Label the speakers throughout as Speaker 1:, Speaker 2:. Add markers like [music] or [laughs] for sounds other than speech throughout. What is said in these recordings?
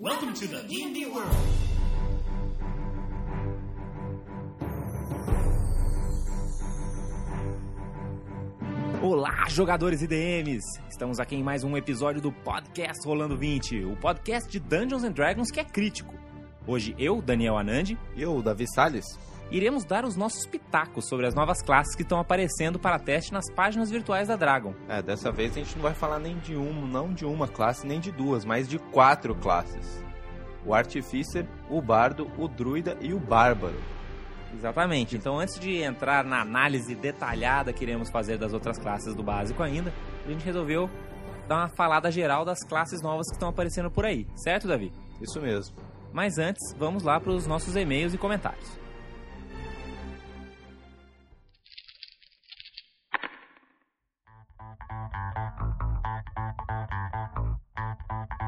Speaker 1: Welcome to the D&D world.
Speaker 2: Olá, jogadores e DMs! Estamos aqui em mais um episódio do Podcast Rolando 20, o podcast de Dungeons and Dragons que é crítico. Hoje eu, Daniel Anandi,
Speaker 3: E eu, Davi Salles?
Speaker 2: Iremos dar os nossos pitacos sobre as novas classes que estão aparecendo para teste nas páginas virtuais da Dragon.
Speaker 3: É, dessa vez a gente não vai falar nem de uma, não de uma classe, nem de duas, mas de quatro classes. O Artificer, o Bardo, o Druida e o Bárbaro.
Speaker 2: Exatamente. Então, antes de entrar na análise detalhada que iremos fazer das outras classes do básico ainda, a gente resolveu dar uma falada geral das classes novas que estão aparecendo por aí, certo, Davi?
Speaker 3: Isso mesmo.
Speaker 2: Mas antes, vamos lá para os nossos e-mails e comentários.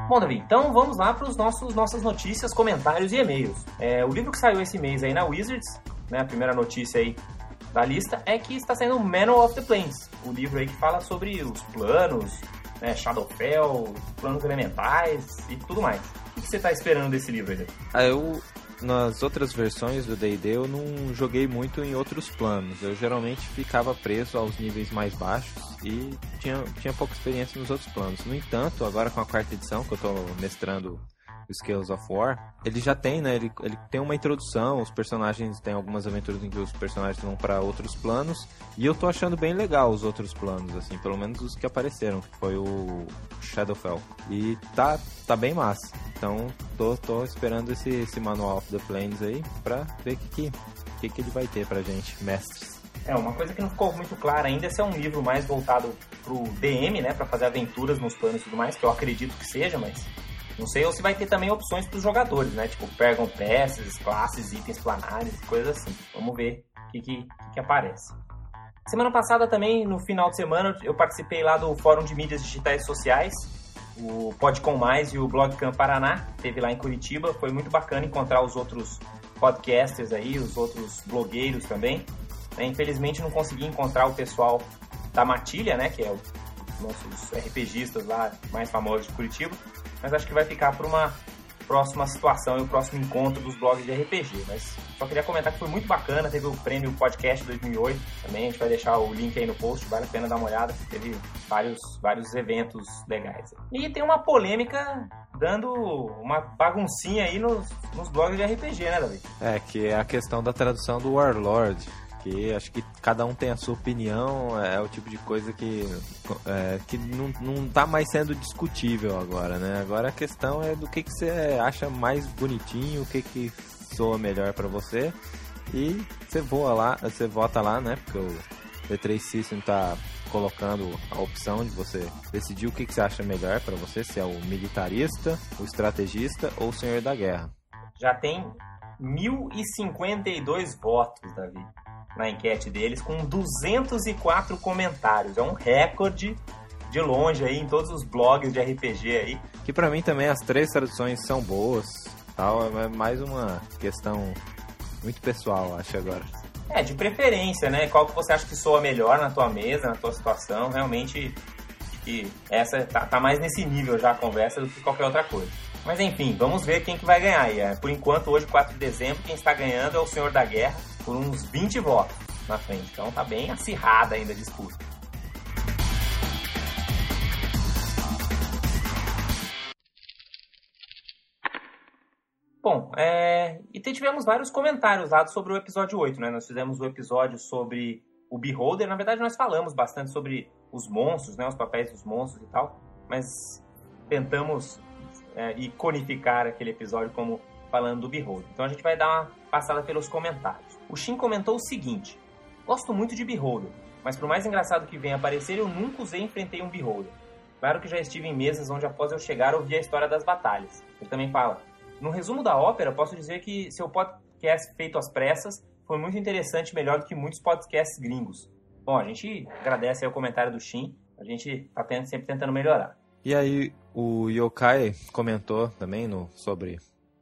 Speaker 2: Bom, Davi, então vamos lá para os nossos nossas notícias, comentários e e-mails. É, o livro que saiu esse mês aí na Wizards, né, a primeira notícia aí da lista é que está saindo o Manual of the Planes, o livro aí que fala sobre os planos, né, Shadowfell, planos elementais e tudo mais. O que você está esperando desse livro aí?
Speaker 3: Ah, eu, nas outras versões do D&D, eu não joguei muito em outros planos. Eu geralmente ficava preso aos níveis mais baixos e tinha, tinha pouca experiência nos outros planos. No entanto, agora com a quarta edição, que eu estou mestrando Scales of War, ele já tem, né? Ele, ele tem uma introdução, os personagens tem algumas aventuras em que os personagens vão para outros planos, e eu tô achando bem legal os outros planos, assim, pelo menos os que apareceram, que foi o Shadowfell. E tá, tá bem massa. Então, tô, tô esperando esse, esse Manual of the Planes aí pra ver o que, que, que, que ele vai ter pra gente, mestres.
Speaker 2: É, uma coisa que não ficou muito clara ainda é se é um livro mais voltado pro DM, né, para fazer aventuras nos planos e tudo mais, que eu acredito que seja, mas não sei, se vai ter também opções para os jogadores, né, tipo pegam peças, classes, itens planares, coisas assim. Vamos ver o que, que, que aparece. Semana passada também, no final de semana, eu participei lá do Fórum de Mídias Digitais Sociais, o Podcom Mais e o Blogcamp Paraná, teve lá em Curitiba, foi muito bacana encontrar os outros podcasters aí, os outros blogueiros também. né? Infelizmente não consegui encontrar o pessoal da Matilha, né, que é o nossos RPGistas lá mais famosos de Curitiba, mas acho que vai ficar para uma próxima situação e o próximo encontro dos blogs de RPG. Mas só queria comentar que foi muito bacana, teve o prêmio Podcast 2008 também, a gente vai deixar o link aí no post, vale a pena dar uma olhada, teve vários, vários eventos legais. E tem uma polêmica dando uma baguncinha aí nos, nos blogs de RPG, né, David?
Speaker 3: É, que é a questão da tradução do Warlord. Que acho que cada um tem a sua opinião, é o tipo de coisa que, é, que não, não tá mais sendo discutível agora, né? Agora a questão é do que, que você acha mais bonitinho, o que, que soa melhor pra você. E você voa lá, você vota lá, né? Porque o D3 System tá colocando a opção de você decidir o que, que você acha melhor pra você, se é o militarista, o estrategista ou o senhor da guerra.
Speaker 2: Já tem 1052 votos, Davi, na enquete deles, com 204 comentários. É um recorde de longe aí em todos os blogs de RPG aí.
Speaker 3: Que pra mim também as três traduções são boas, tal, é mais uma questão muito pessoal, acho agora.
Speaker 2: É, de preferência, né? Qual que você acha que soa melhor na tua mesa, na tua situação? Realmente, que essa tá, tá mais nesse nível já a conversa do que qualquer outra coisa. Mas enfim, vamos ver quem que vai ganhar. E, é, por enquanto, hoje, 4 de dezembro, quem está ganhando é o Senhor da Guerra, por uns 20 votos na frente. Então tá bem acirrada ainda a disputa. Bom, é... e tivemos vários comentários lá sobre o episódio 8, né? Nós fizemos o episódio sobre o Beholder. Na verdade, nós falamos bastante sobre os monstros, né? Os papéis dos monstros e tal. Mas tentamos é, iconificar aquele episódio como falando do Beholder. Então a gente vai dar uma passada pelos comentários. O Shin comentou o seguinte: Gosto muito de Beholder, mas por mais engraçado que venha aparecer, eu nunca usei e enfrentei um Beholder. Claro que já estive em mesas onde após eu chegar ouvi a história das batalhas. Ele também fala: No resumo da ópera, posso dizer que seu podcast feito às pressas foi muito interessante melhor do que muitos podcasts gringos. Bom, a gente agradece o comentário do Shin, a gente tá sempre tentando melhorar.
Speaker 3: E aí o Yokai comentou também no, sobre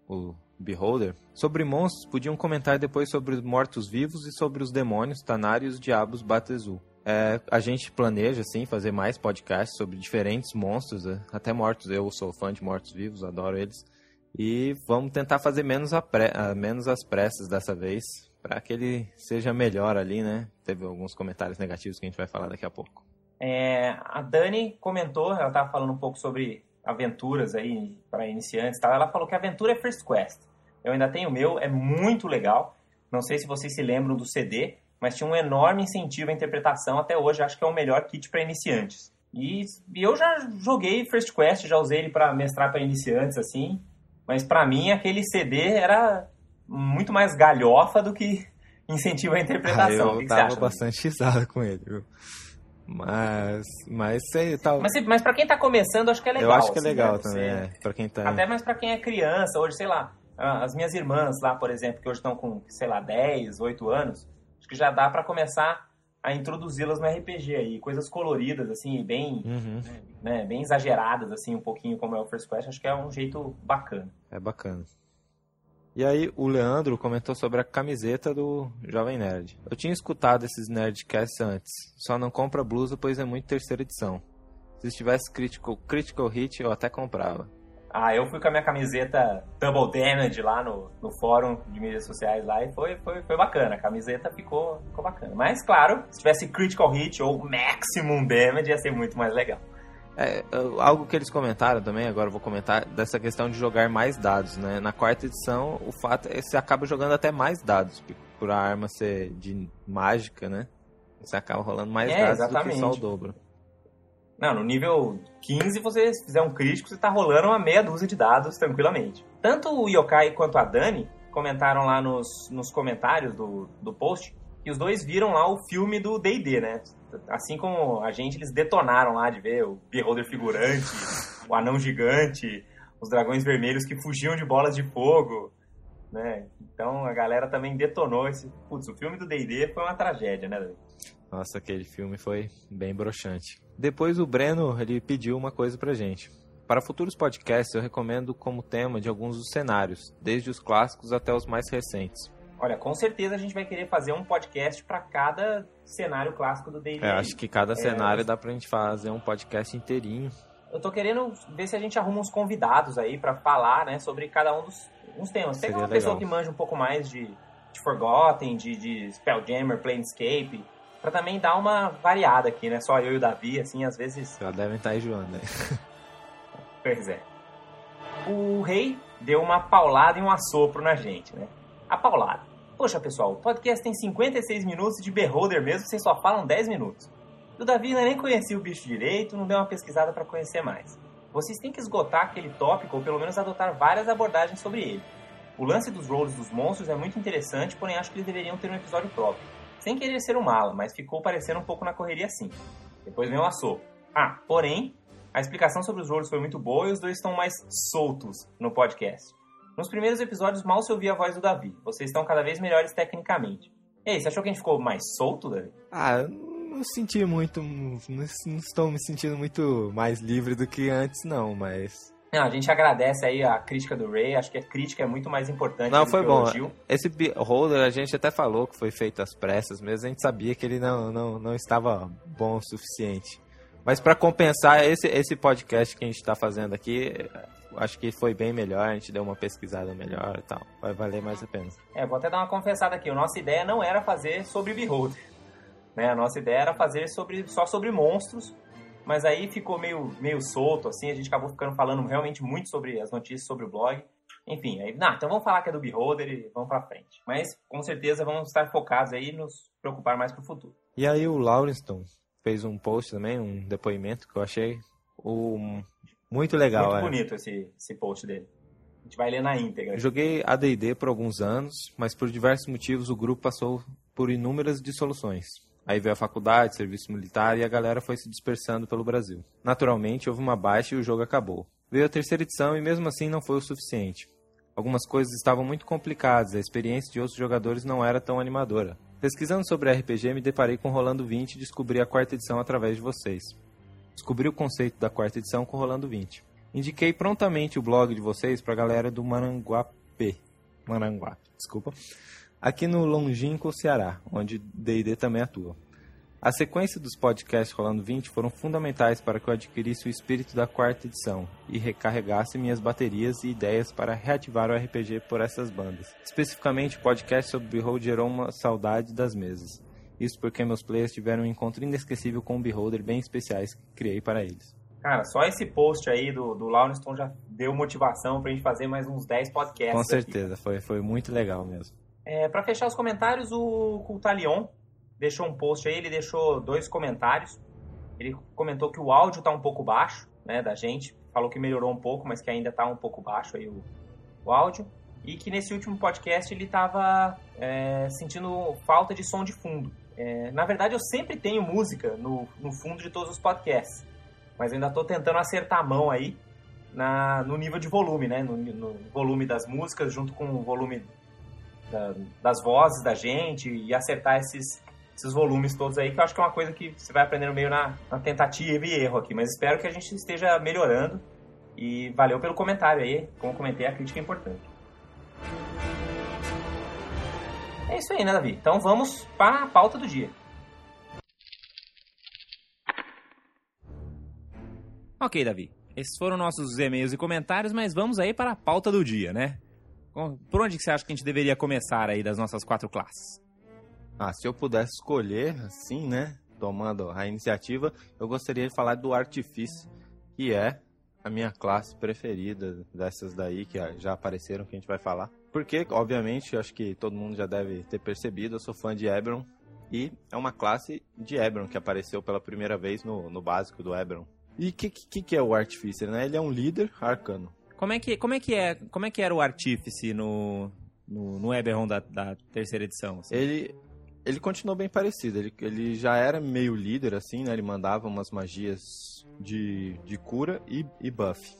Speaker 3: o Beholder. Sobre monstros, podiam comentar depois sobre os mortos-vivos e sobre os demônios, tanários, diabos, Batezu. É, a gente planeja, sim, fazer mais podcasts sobre diferentes monstros, né? até mortos. Eu sou fã de mortos-vivos, adoro eles. E vamos tentar fazer menos, a pre... menos as pressas dessa vez, para que ele seja melhor ali, né? Teve alguns comentários negativos que a gente vai falar daqui a pouco.
Speaker 2: É, a Dani comentou, ela estava falando um pouco sobre aventuras aí para iniciantes tal. Ela falou que aventura é First Quest. Eu ainda tenho o meu, é muito legal. Não sei se vocês se lembram do CD, mas tinha um enorme incentivo à interpretação. Até hoje, acho que é o melhor kit para iniciantes. E, e, eu já joguei First Quest, já usei ele para mestrar para iniciantes, assim. Mas para mim, aquele CD era muito mais galhofa do que [laughs] incentivo à interpretação.
Speaker 3: Ah, eu
Speaker 2: que
Speaker 3: tava bastante risado com ele, viu? Mas, mas sei, tal.
Speaker 2: Mas, mas para quem tá começando, acho que é legal.
Speaker 3: Eu acho que é
Speaker 2: assim,
Speaker 3: legal
Speaker 2: né?
Speaker 3: também, é, para quem tá.
Speaker 2: Até mais para quem é criança, hoje, sei lá, as minhas irmãs lá, por exemplo, que hoje estão com, sei lá, 10, 8 anos, acho que já dá para começar a introduzi-las no RPG aí, coisas coloridas assim, bem,
Speaker 3: uhum.
Speaker 2: né, bem exageradas assim, um pouquinho como é o First Quest, acho que é um jeito bacana.
Speaker 3: É bacana. E aí o Leandro comentou sobre a camiseta do Jovem Nerd. Eu tinha escutado esses Nerdcasts antes, só não compra blusa pois é muito terceira edição. Se tivesse Critical, Critical Hit eu até comprava.
Speaker 2: Ah, eu fui com a minha camiseta Double Damage lá no, no fórum de mídias sociais lá e foi, foi, foi bacana. A camiseta ficou, ficou bacana. Mas, claro, se tivesse Critical Hit ou Maximum Damage ia ser muito mais legal.
Speaker 3: É, algo que eles comentaram também, agora eu vou comentar, dessa questão de jogar mais dados, né? Na quarta edição, o fato é que você acaba jogando até mais dados, por a arma ser de mágica, né? Você acaba rolando mais
Speaker 2: é,
Speaker 3: dados
Speaker 2: exatamente.
Speaker 3: do que só o dobro.
Speaker 2: Não, no nível 15, você se fizer um crítico, você tá rolando uma meia dúzia de dados tranquilamente. Tanto o Yokai quanto a Dani comentaram lá nos, nos comentários do, do post que os dois viram lá o filme do D&D, né? assim como a gente, eles detonaram lá de ver o Beholder figurante, o anão gigante, os dragões vermelhos que fugiam de bolas de fogo, né? Então a galera também detonou esse. Putz, o filme do DD foi uma tragédia, né?
Speaker 3: Nossa, aquele filme foi bem broxante. Depois o Breno ele pediu uma coisa pra gente. Para futuros podcasts, eu recomendo como tema de alguns dos cenários, desde os clássicos até os mais recentes.
Speaker 2: Olha, com certeza a gente vai querer fazer um podcast para cada cenário clássico do D&D.
Speaker 3: É, acho que cada cenário é... dá pra gente fazer um podcast inteirinho.
Speaker 2: Eu tô querendo ver se a gente arruma uns convidados aí para falar, né, sobre cada um dos uns temas. Pega uma legal. pessoa que manja um pouco mais de, de Forgotten, de, de Spelljammer, Planescape, para também dar uma variada aqui, né? Só eu e o Davi, assim, às vezes...
Speaker 3: Já devem estar enjoando, né? [laughs]
Speaker 2: pois é. O rei deu uma paulada e um assopro na gente, né? A paulada. Poxa, pessoal, o podcast tem 56 minutos de Beholder mesmo vocês só falam 10 minutos. O Davi nem conhecia o bicho direito, não deu uma pesquisada para conhecer mais. Vocês têm que esgotar aquele tópico ou pelo menos adotar várias abordagens sobre ele. O lance dos roles dos monstros é muito interessante, porém acho que eles deveriam ter um episódio próprio. Sem querer ser um mala, mas ficou parecendo um pouco na correria assim. Depois vem o assou. Ah, porém, a explicação sobre os roles foi muito boa e os dois estão mais soltos no podcast. Nos primeiros episódios mal se ouvia a voz do Davi. Vocês estão cada vez melhores tecnicamente. Ei, você achou que a gente ficou mais solto, Davi?
Speaker 3: Ah, não senti muito. Não, estou me sentindo muito mais livre do que antes, não, mas.
Speaker 2: Não, a gente agradece aí a crítica do Ray. Acho que a crítica é muito mais importante
Speaker 3: não,
Speaker 2: do
Speaker 3: foi
Speaker 2: que
Speaker 3: bom.
Speaker 2: o elogio.
Speaker 3: Esse holder a gente até falou que foi feito às pressas, mesmo a gente sabia que ele não, não, não estava bom o suficiente. Mas para compensar esse, esse podcast que a gente está fazendo aqui, acho que foi bem melhor, a gente deu uma pesquisada melhor e tal. Vai valer mais a pena.
Speaker 2: É, vou até dar uma confessada aqui. A nossa ideia não era fazer sobre Beholder. Né? A nossa ideia era fazer sobre, só sobre monstros, mas aí ficou meio, meio solto, assim, a gente acabou ficando falando realmente muito sobre as notícias sobre o blog. Enfim, aí, não, então vamos falar que é do Beholder e vamos pra frente. Mas com certeza vamos estar focados aí e nos preocupar mais pro futuro.
Speaker 3: E aí o Laurenston fez um post também, um depoimento que eu achei o muito legal,
Speaker 2: Muito
Speaker 3: é.
Speaker 2: bonito esse, esse post dele. A gente vai ler na íntegra.
Speaker 3: Joguei AD&D por alguns anos, mas por diversos motivos o grupo passou por inúmeras dissoluções. Aí veio a faculdade, serviço militar e a galera foi se dispersando pelo Brasil. Naturalmente, houve uma baixa e o jogo acabou. Veio a terceira edição e mesmo assim não foi o suficiente. Algumas coisas estavam muito complicadas, a experiência de outros jogadores não era tão animadora. Pesquisando sobre RPG, me deparei com Rolando 20 e descobri a quarta edição através de vocês. Descobri o conceito da quarta edição com Rolando 20. Indiquei prontamente o blog de vocês para a galera do Maranguape. Maranguape, desculpa. Aqui no longínquo Ceará, onde D&D também atua. A sequência dos podcasts Rolando 20 foram fundamentais para que eu adquirisse o espírito da quarta edição e recarregasse minhas baterias e ideias para reativar o RPG por essas bandas. Especificamente, o podcast sobre Behold gerou uma saudade das mesas. Isso porque meus players tiveram um encontro inesquecível com um Beholder bem especiais que criei para eles.
Speaker 4: Cara, só esse post aí do, do Lauriston já deu motivação pra gente fazer mais uns 10 podcasts.
Speaker 3: Com certeza, foi, foi muito legal mesmo.
Speaker 4: É, para fechar os comentários, o Cultalion deixou um post aí, ele deixou dois comentários. Ele comentou que o áudio está um pouco baixo, né, da gente. Falou que melhorou um pouco, mas que ainda está um pouco baixo aí o, o áudio. E que nesse último podcast ele estava é, sentindo falta de som de fundo. É, na verdade, eu sempre tenho música no, no fundo de todos os podcasts. Mas eu ainda estou tentando acertar a mão aí na, no nível de volume, né? No, no volume das músicas, junto com o volume da, das vozes da gente e acertar esses, esses volumes todos aí, que eu acho que é uma coisa que você vai aprendendo meio na, na tentativa e erro aqui. Mas espero que a gente esteja melhorando. E valeu pelo comentário aí. Como comentei, a crítica é importante. É isso aí, né, Davi? Então vamos para a pauta do dia.
Speaker 2: Ok, Davi. Esses foram nossos e-mails e comentários, mas vamos aí para a pauta do dia, né? Por onde que você acha que a gente deveria começar aí das nossas quatro classes?
Speaker 3: Ah, se eu pudesse escolher, assim, né? Tomando a iniciativa, eu gostaria de falar do Artifício, que é a minha classe preferida dessas daí que já apareceram, que a gente vai falar. Porque, obviamente, eu acho que todo mundo já deve ter percebido, eu sou fã de Ebron. E é uma classe de Ebron que apareceu pela primeira vez no, no básico do Ebron. E o que, que, que, é o Artificer, né? Ele é um líder arcano.
Speaker 2: Como é que, como é, que, é, como é que era o Artífice no, no, no Eberron da, da terceira edição?
Speaker 3: Assim? Ele, ele continuou bem parecido. Ele, ele já era meio líder, assim, né? Ele mandava umas magias de, de cura e, e buff.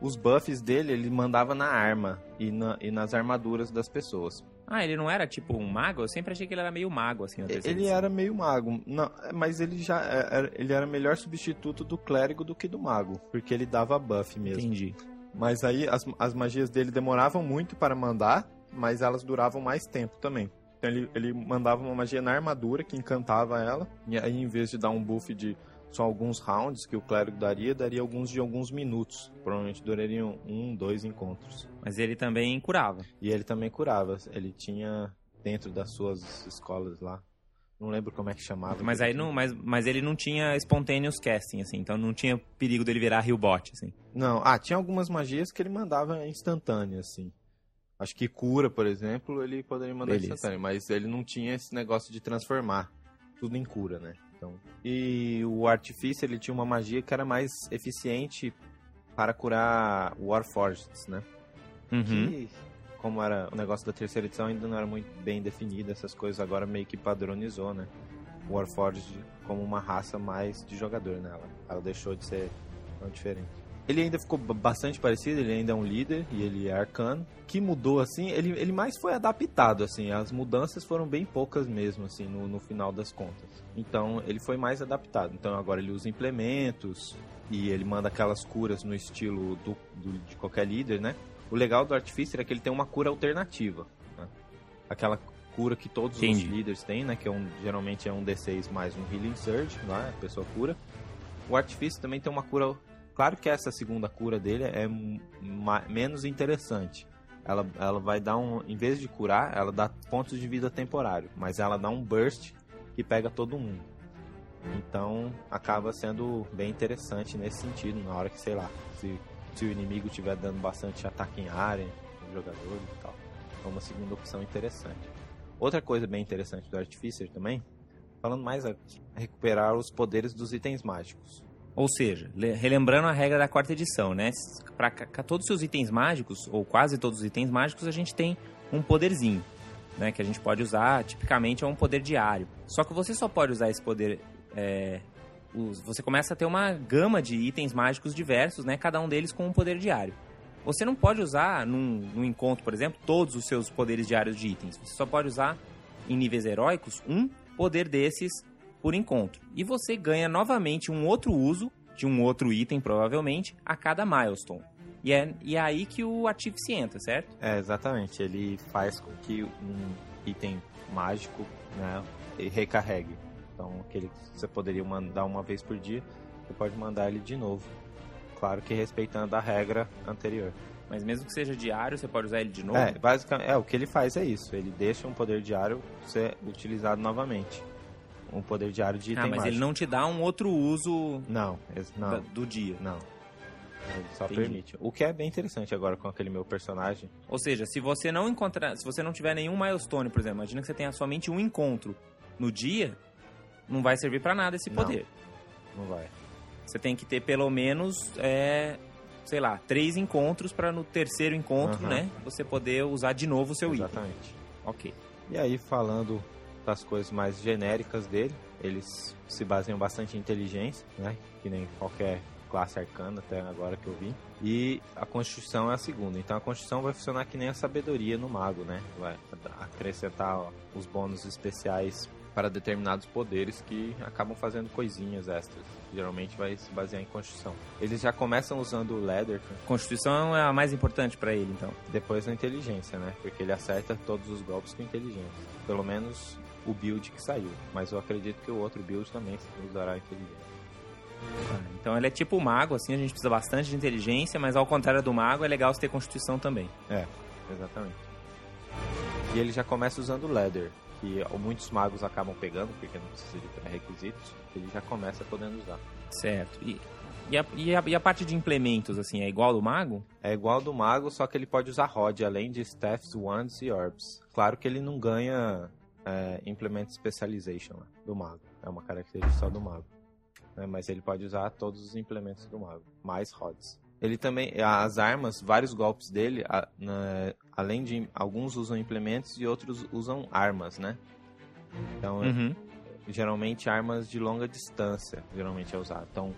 Speaker 3: Os buffs dele, ele mandava na arma e, na, e nas armaduras das pessoas.
Speaker 2: Ah, ele não era tipo um mago? Eu sempre achei que ele era meio mago, assim,
Speaker 3: Ele
Speaker 2: edição.
Speaker 3: era meio mago. Não, mas ele já é, era, ele era melhor substituto do clérigo do que do mago. Porque ele dava buff mesmo.
Speaker 2: Entendi.
Speaker 3: Mas aí as, as magias dele demoravam muito para mandar, mas elas duravam mais tempo também. Então ele, ele mandava uma magia na armadura que encantava ela. E aí, em vez de dar um buff de só alguns rounds que o clérigo daria, daria alguns de alguns minutos. Provavelmente durariam um, dois encontros.
Speaker 2: Mas ele também curava.
Speaker 3: E ele também curava. Ele tinha dentro das suas escolas lá. Não lembro como é que chamava.
Speaker 2: Mas aí não, mas, mas ele não tinha spontaneous casting, assim, então não tinha perigo dele virar bot assim.
Speaker 3: Não, ah, tinha algumas magias que ele mandava instantâneo, assim. Acho que cura, por exemplo, ele poderia mandar Beleza. instantâneo, mas ele não tinha esse negócio de transformar tudo em cura, né? Então, e o artifício ele tinha uma magia que era mais eficiente para curar Warforged, né?
Speaker 2: Uhum.
Speaker 3: Que, como era o negócio da terceira edição, ainda não era muito bem definido, essas coisas agora meio que padronizou, né? Warforged como uma raça mais de jogador nela. Né? Ela deixou de ser tão diferente. Ele ainda ficou bastante parecido, ele ainda é um líder e ele é arcano. Que mudou, assim, ele, ele mais foi adaptado, assim, as mudanças foram bem poucas mesmo, assim, no, no final das contas. Então, ele foi mais adaptado. Então, agora ele usa implementos e ele manda aquelas curas no estilo do, do de qualquer líder, né? O legal do Artificer é que ele tem uma cura alternativa. Né? Aquela cura que todos Entendi. os líderes têm, né? Que é um, geralmente é um D6 mais um Healing Surge, né? A pessoa cura. O Artificer também tem uma cura Claro que essa segunda cura dele é menos interessante. Ela, ela vai dar um. Em vez de curar, ela dá pontos de vida temporário. Mas ela dá um burst que pega todo mundo. Então acaba sendo bem interessante nesse sentido. Na hora que, sei lá, se, se o inimigo estiver dando bastante ataque em área, os jogadores e tal. É uma segunda opção interessante. Outra coisa bem interessante do Artificer também, falando mais a recuperar os poderes dos itens mágicos.
Speaker 2: Ou seja, relembrando a regra da quarta edição, né? Para todos os seus itens mágicos, ou quase todos os itens mágicos, a gente tem um poderzinho, né? Que a gente pode usar, tipicamente é um poder diário. Só que você só pode usar esse poder. É, você começa a ter uma gama de itens mágicos diversos, né? Cada um deles com um poder diário. Você não pode usar num, num encontro, por exemplo, todos os seus poderes diários de itens. Você só pode usar em níveis heróicos um poder desses por encontro. E você ganha novamente um outro uso de um outro item, provavelmente, a cada milestone. E é, e é aí que o Artifice entra, certo?
Speaker 3: É, exatamente. Ele faz com que um item mágico né, recarregue. Então, aquele que você poderia mandar uma vez por dia, você pode mandar ele de novo. Claro que respeitando a regra anterior.
Speaker 2: Mas mesmo que seja diário, você pode usar ele de novo?
Speaker 3: É, basicamente, é, o que ele faz é isso. Ele deixa um poder diário ser utilizado novamente. Um poder diário de
Speaker 2: ah,
Speaker 3: item
Speaker 2: mas
Speaker 3: mágico.
Speaker 2: ele não te dá um outro uso
Speaker 3: Não, não,
Speaker 2: do dia.
Speaker 3: não. Ele só
Speaker 2: Entendi.
Speaker 3: permite. O que é bem interessante agora com aquele meu personagem.
Speaker 2: Ou seja, se você não encontrar, se você não tiver nenhum milestone, por exemplo, imagina que você tenha somente um encontro no dia, não vai servir pra nada esse
Speaker 3: Não.
Speaker 2: poder.
Speaker 3: Não vai.
Speaker 2: Você tem que ter pelo menos, é, sei lá, três encontros pra no terceiro encontro,
Speaker 3: Aham.
Speaker 2: né, você poder usar de novo o seu item.
Speaker 3: Exatamente.
Speaker 2: Ok.
Speaker 3: E aí, falando das coisas mais genéricas dele, eles se baseiam bastante em inteligência, né? Que nem qualquer classe arcana até agora que eu vi. E a Constituição é a segunda. Então a Constituição vai funcionar que nem a sabedoria no mago, né? Vai acrescentar ó, os bônus especiais para determinados poderes que acabam fazendo coisinhas extras. Geralmente vai se basear em Constituição. Eles já começam usando o Leather
Speaker 2: Constituição é a mais importante pra ele, então.
Speaker 3: depois na inteligência, né? Porque ele acerta todos os golpes com inteligência. Pelo menos o build que saiu. Mas eu acredito que o outro build também usará inteligência.
Speaker 2: Então ele é tipo o mago, assim, a gente precisa bastante de inteligência, mas ao contrário do mago, é legal você ter constituição também.
Speaker 3: Exatamente. E ele já começa usando o Leather, que muitos magos acabam pegando, porque não precisa de pré-requisitos. Ele já começa podendo usar.
Speaker 2: Certo. E, e, a, e, a, e a parte de implementos, assim, é igual ao do mago?
Speaker 3: É igual ao do mago, só que ele pode usar Rod, além de Staffs, Wands e Orbs. Claro que ele não ganha é, Implement Specialization lá, do mago. É uma característica só do mago. né? Mas ele pode usar todos os implementos do mago, mais Rods. Ele também, as armas, vários golpes dele, a- na- além de alguns usam implementos e outros usam armas, né? Então,
Speaker 2: Uhum.
Speaker 3: geralmente armas de longa distância, geralmente é usado. Então,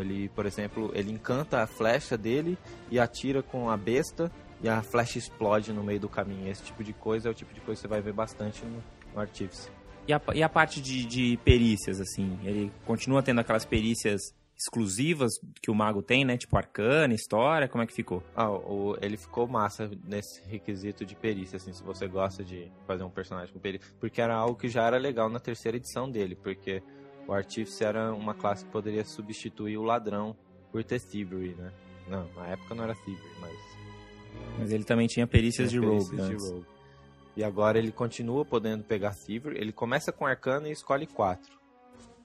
Speaker 3: ele, por exemplo, ele encanta a flecha dele e atira com a besta e a flecha explode no meio do caminho. Esse tipo de coisa é o tipo de coisa que você vai ver bastante no, no Artífice.
Speaker 2: E a, e a parte de, de perícias, assim? Ele continua tendo aquelas perícias exclusivas que o mago tem, né? Tipo arcana, história, como é que ficou?
Speaker 3: Ah, o, ele ficou massa nesse requisito de perícia, assim, se você gosta de fazer um personagem com perícia. Porque era algo que já era legal na terceira edição dele, porque o Artífice era uma classe que poderia substituir o ladrão por ter Thievery, né? Não, na época não era Thievery, mas
Speaker 2: Mas ele também tinha perícias
Speaker 3: Tinha
Speaker 2: de rogue
Speaker 3: perícias de
Speaker 2: antes.
Speaker 3: rogue. E agora ele continua podendo pegar Thievery. Ele começa com Arcana e escolhe quatro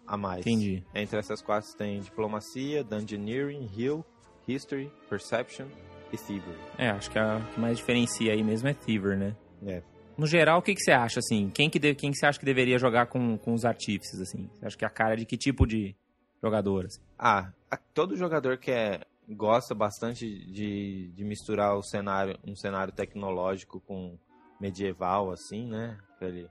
Speaker 3: a mais.
Speaker 2: Entendi.
Speaker 3: Entre essas quatro tem Diplomacia, Dungeoneering, Heal, History, Perception e Thievery.
Speaker 2: É, acho que a que mais diferencia aí mesmo é Thiever, né?
Speaker 3: É.
Speaker 2: No geral, o que, que você acha, assim? Quem que, de- quem que você acha que deveria jogar com, com os artífices, assim? Você acha que é a cara de que tipo de jogador, assim?
Speaker 3: Ah, a- todo jogador que é, gosta bastante de, de misturar o cenário, um cenário tecnológico com medieval, assim, né? Aquele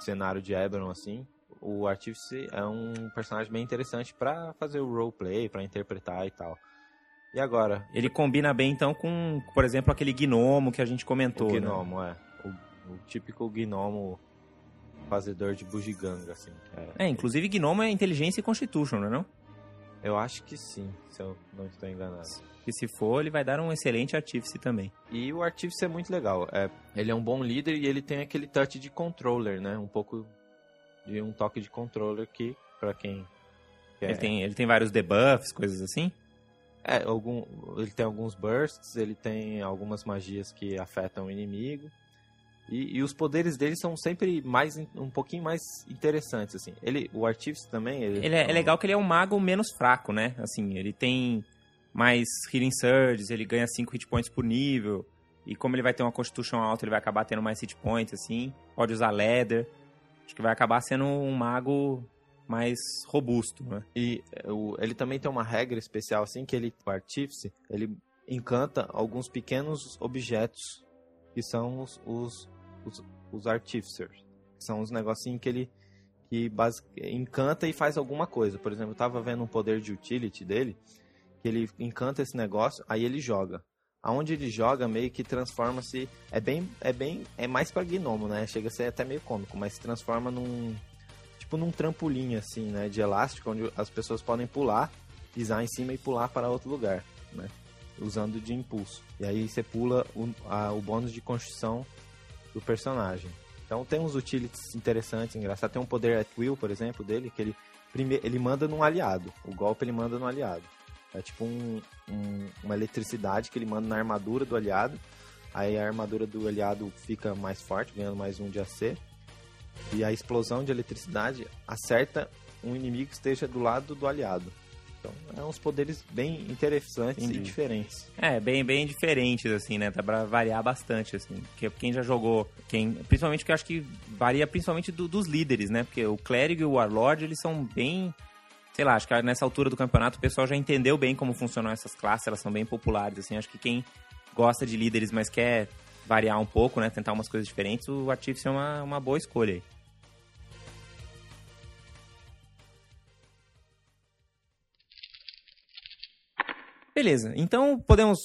Speaker 3: cenário de Eberron, assim. O Artífice é um personagem bem interessante pra fazer o roleplay, pra interpretar e tal. E agora,
Speaker 2: Ele combina bem, então, com, por exemplo, aquele gnomo que a gente comentou,
Speaker 3: o
Speaker 2: né?
Speaker 3: gnomo, é. O, o típico gnomo fazedor de bugiganga, assim.
Speaker 2: É, inclusive gnomo é inteligência e constitution, não é não?
Speaker 3: Eu acho que sim, se eu não estou enganado.
Speaker 2: Que se for, ele vai dar um excelente artífice também.
Speaker 3: E o Artífice é muito legal. É, ele é um bom líder e ele tem aquele touch de controller, né? Um pouco de um toque de controller que, pra quem quer...
Speaker 2: Ele, tem, ele tem vários debuffs, coisas assim?
Speaker 3: É, algum, ele tem alguns bursts, ele tem algumas magias que afetam o inimigo. E, e os poderes dele são sempre mais um pouquinho mais interessantes, assim. Ele, o Artífice também... Ele,
Speaker 2: Ele é, é legal que ele é um mago menos fraco, né? Assim, ele tem mais healing surges, ele ganha 5 hit points por nível. E como ele vai ter uma constituição alta, ele vai acabar tendo mais hit points, assim. Pode usar leather. Acho que vai acabar sendo um mago mais robusto, né?
Speaker 3: E é, o- ele também tem uma regra especial, assim, que ele, o Artífice, ele encanta alguns pequenos objetos que são os, os, os, os Artificers. São os negocinhos que ele que basi- encanta e faz alguma coisa. Por exemplo, eu tava vendo um poder de utility dele, que ele encanta esse negócio, aí ele joga. Aonde ele joga, meio que transforma-se. É bem. É bem. É mais pra gnomo, né? Chega a ser até meio cômico, mas se transforma num. Tipo num trampolim, assim, né? De elástico, onde as pessoas podem pular, pisar em cima e pular para outro lugar, né? Usando de impulso. E aí você pula o, a- o bônus de construção do personagem. Então tem uns utilities interessantes, engraçados. Tem um poder at will, por exemplo, dele, que ele, primeiro, ele manda num aliado. O golpe ele manda no aliado. É tipo um, um, uma eletricidade que ele manda na armadura do aliado. Aí a armadura do aliado fica mais forte, ganhando mais um de AC. E a explosão de eletricidade acerta um inimigo que esteja do lado do aliado. Então, é uns poderes bem interessantes Entendi. e diferentes.
Speaker 2: É, bem, bem diferentes, assim, né? Dá pra variar bastante, assim. Porque quem já jogou, quem, principalmente que eu acho que varia principalmente do, dos líderes, né? Porque o Clérigo e o Warlord, eles são bem sei lá, acho que nessa altura do campeonato o pessoal já entendeu bem como funcionam essas classes, elas são bem populares, assim, acho que quem gosta de líderes, mas quer variar um pouco, né, tentar umas coisas diferentes, o Artifice é uma, uma boa escolha aí. Beleza, então podemos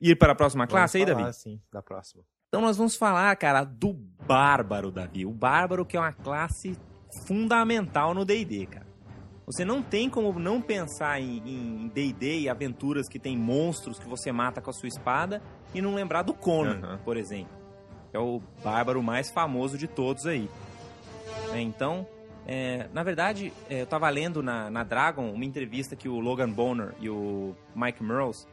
Speaker 2: ir para a próxima classe
Speaker 3: vamos
Speaker 2: aí, falar,
Speaker 3: Davi? sim, da próxima.
Speaker 2: Então nós vamos falar, cara, do Bárbaro, Davi. O Bárbaro que é uma classe fundamental no D&D, cara. Você não tem como não pensar em D&D e aventuras que tem monstros que você mata com a sua espada e não lembrar do Conan, uhum. por exemplo. É o bárbaro mais famoso de todos aí. É, então, é, na verdade, é, eu estava lendo na, na Dragon uma entrevista que o Logan Bonner e o Mike Merles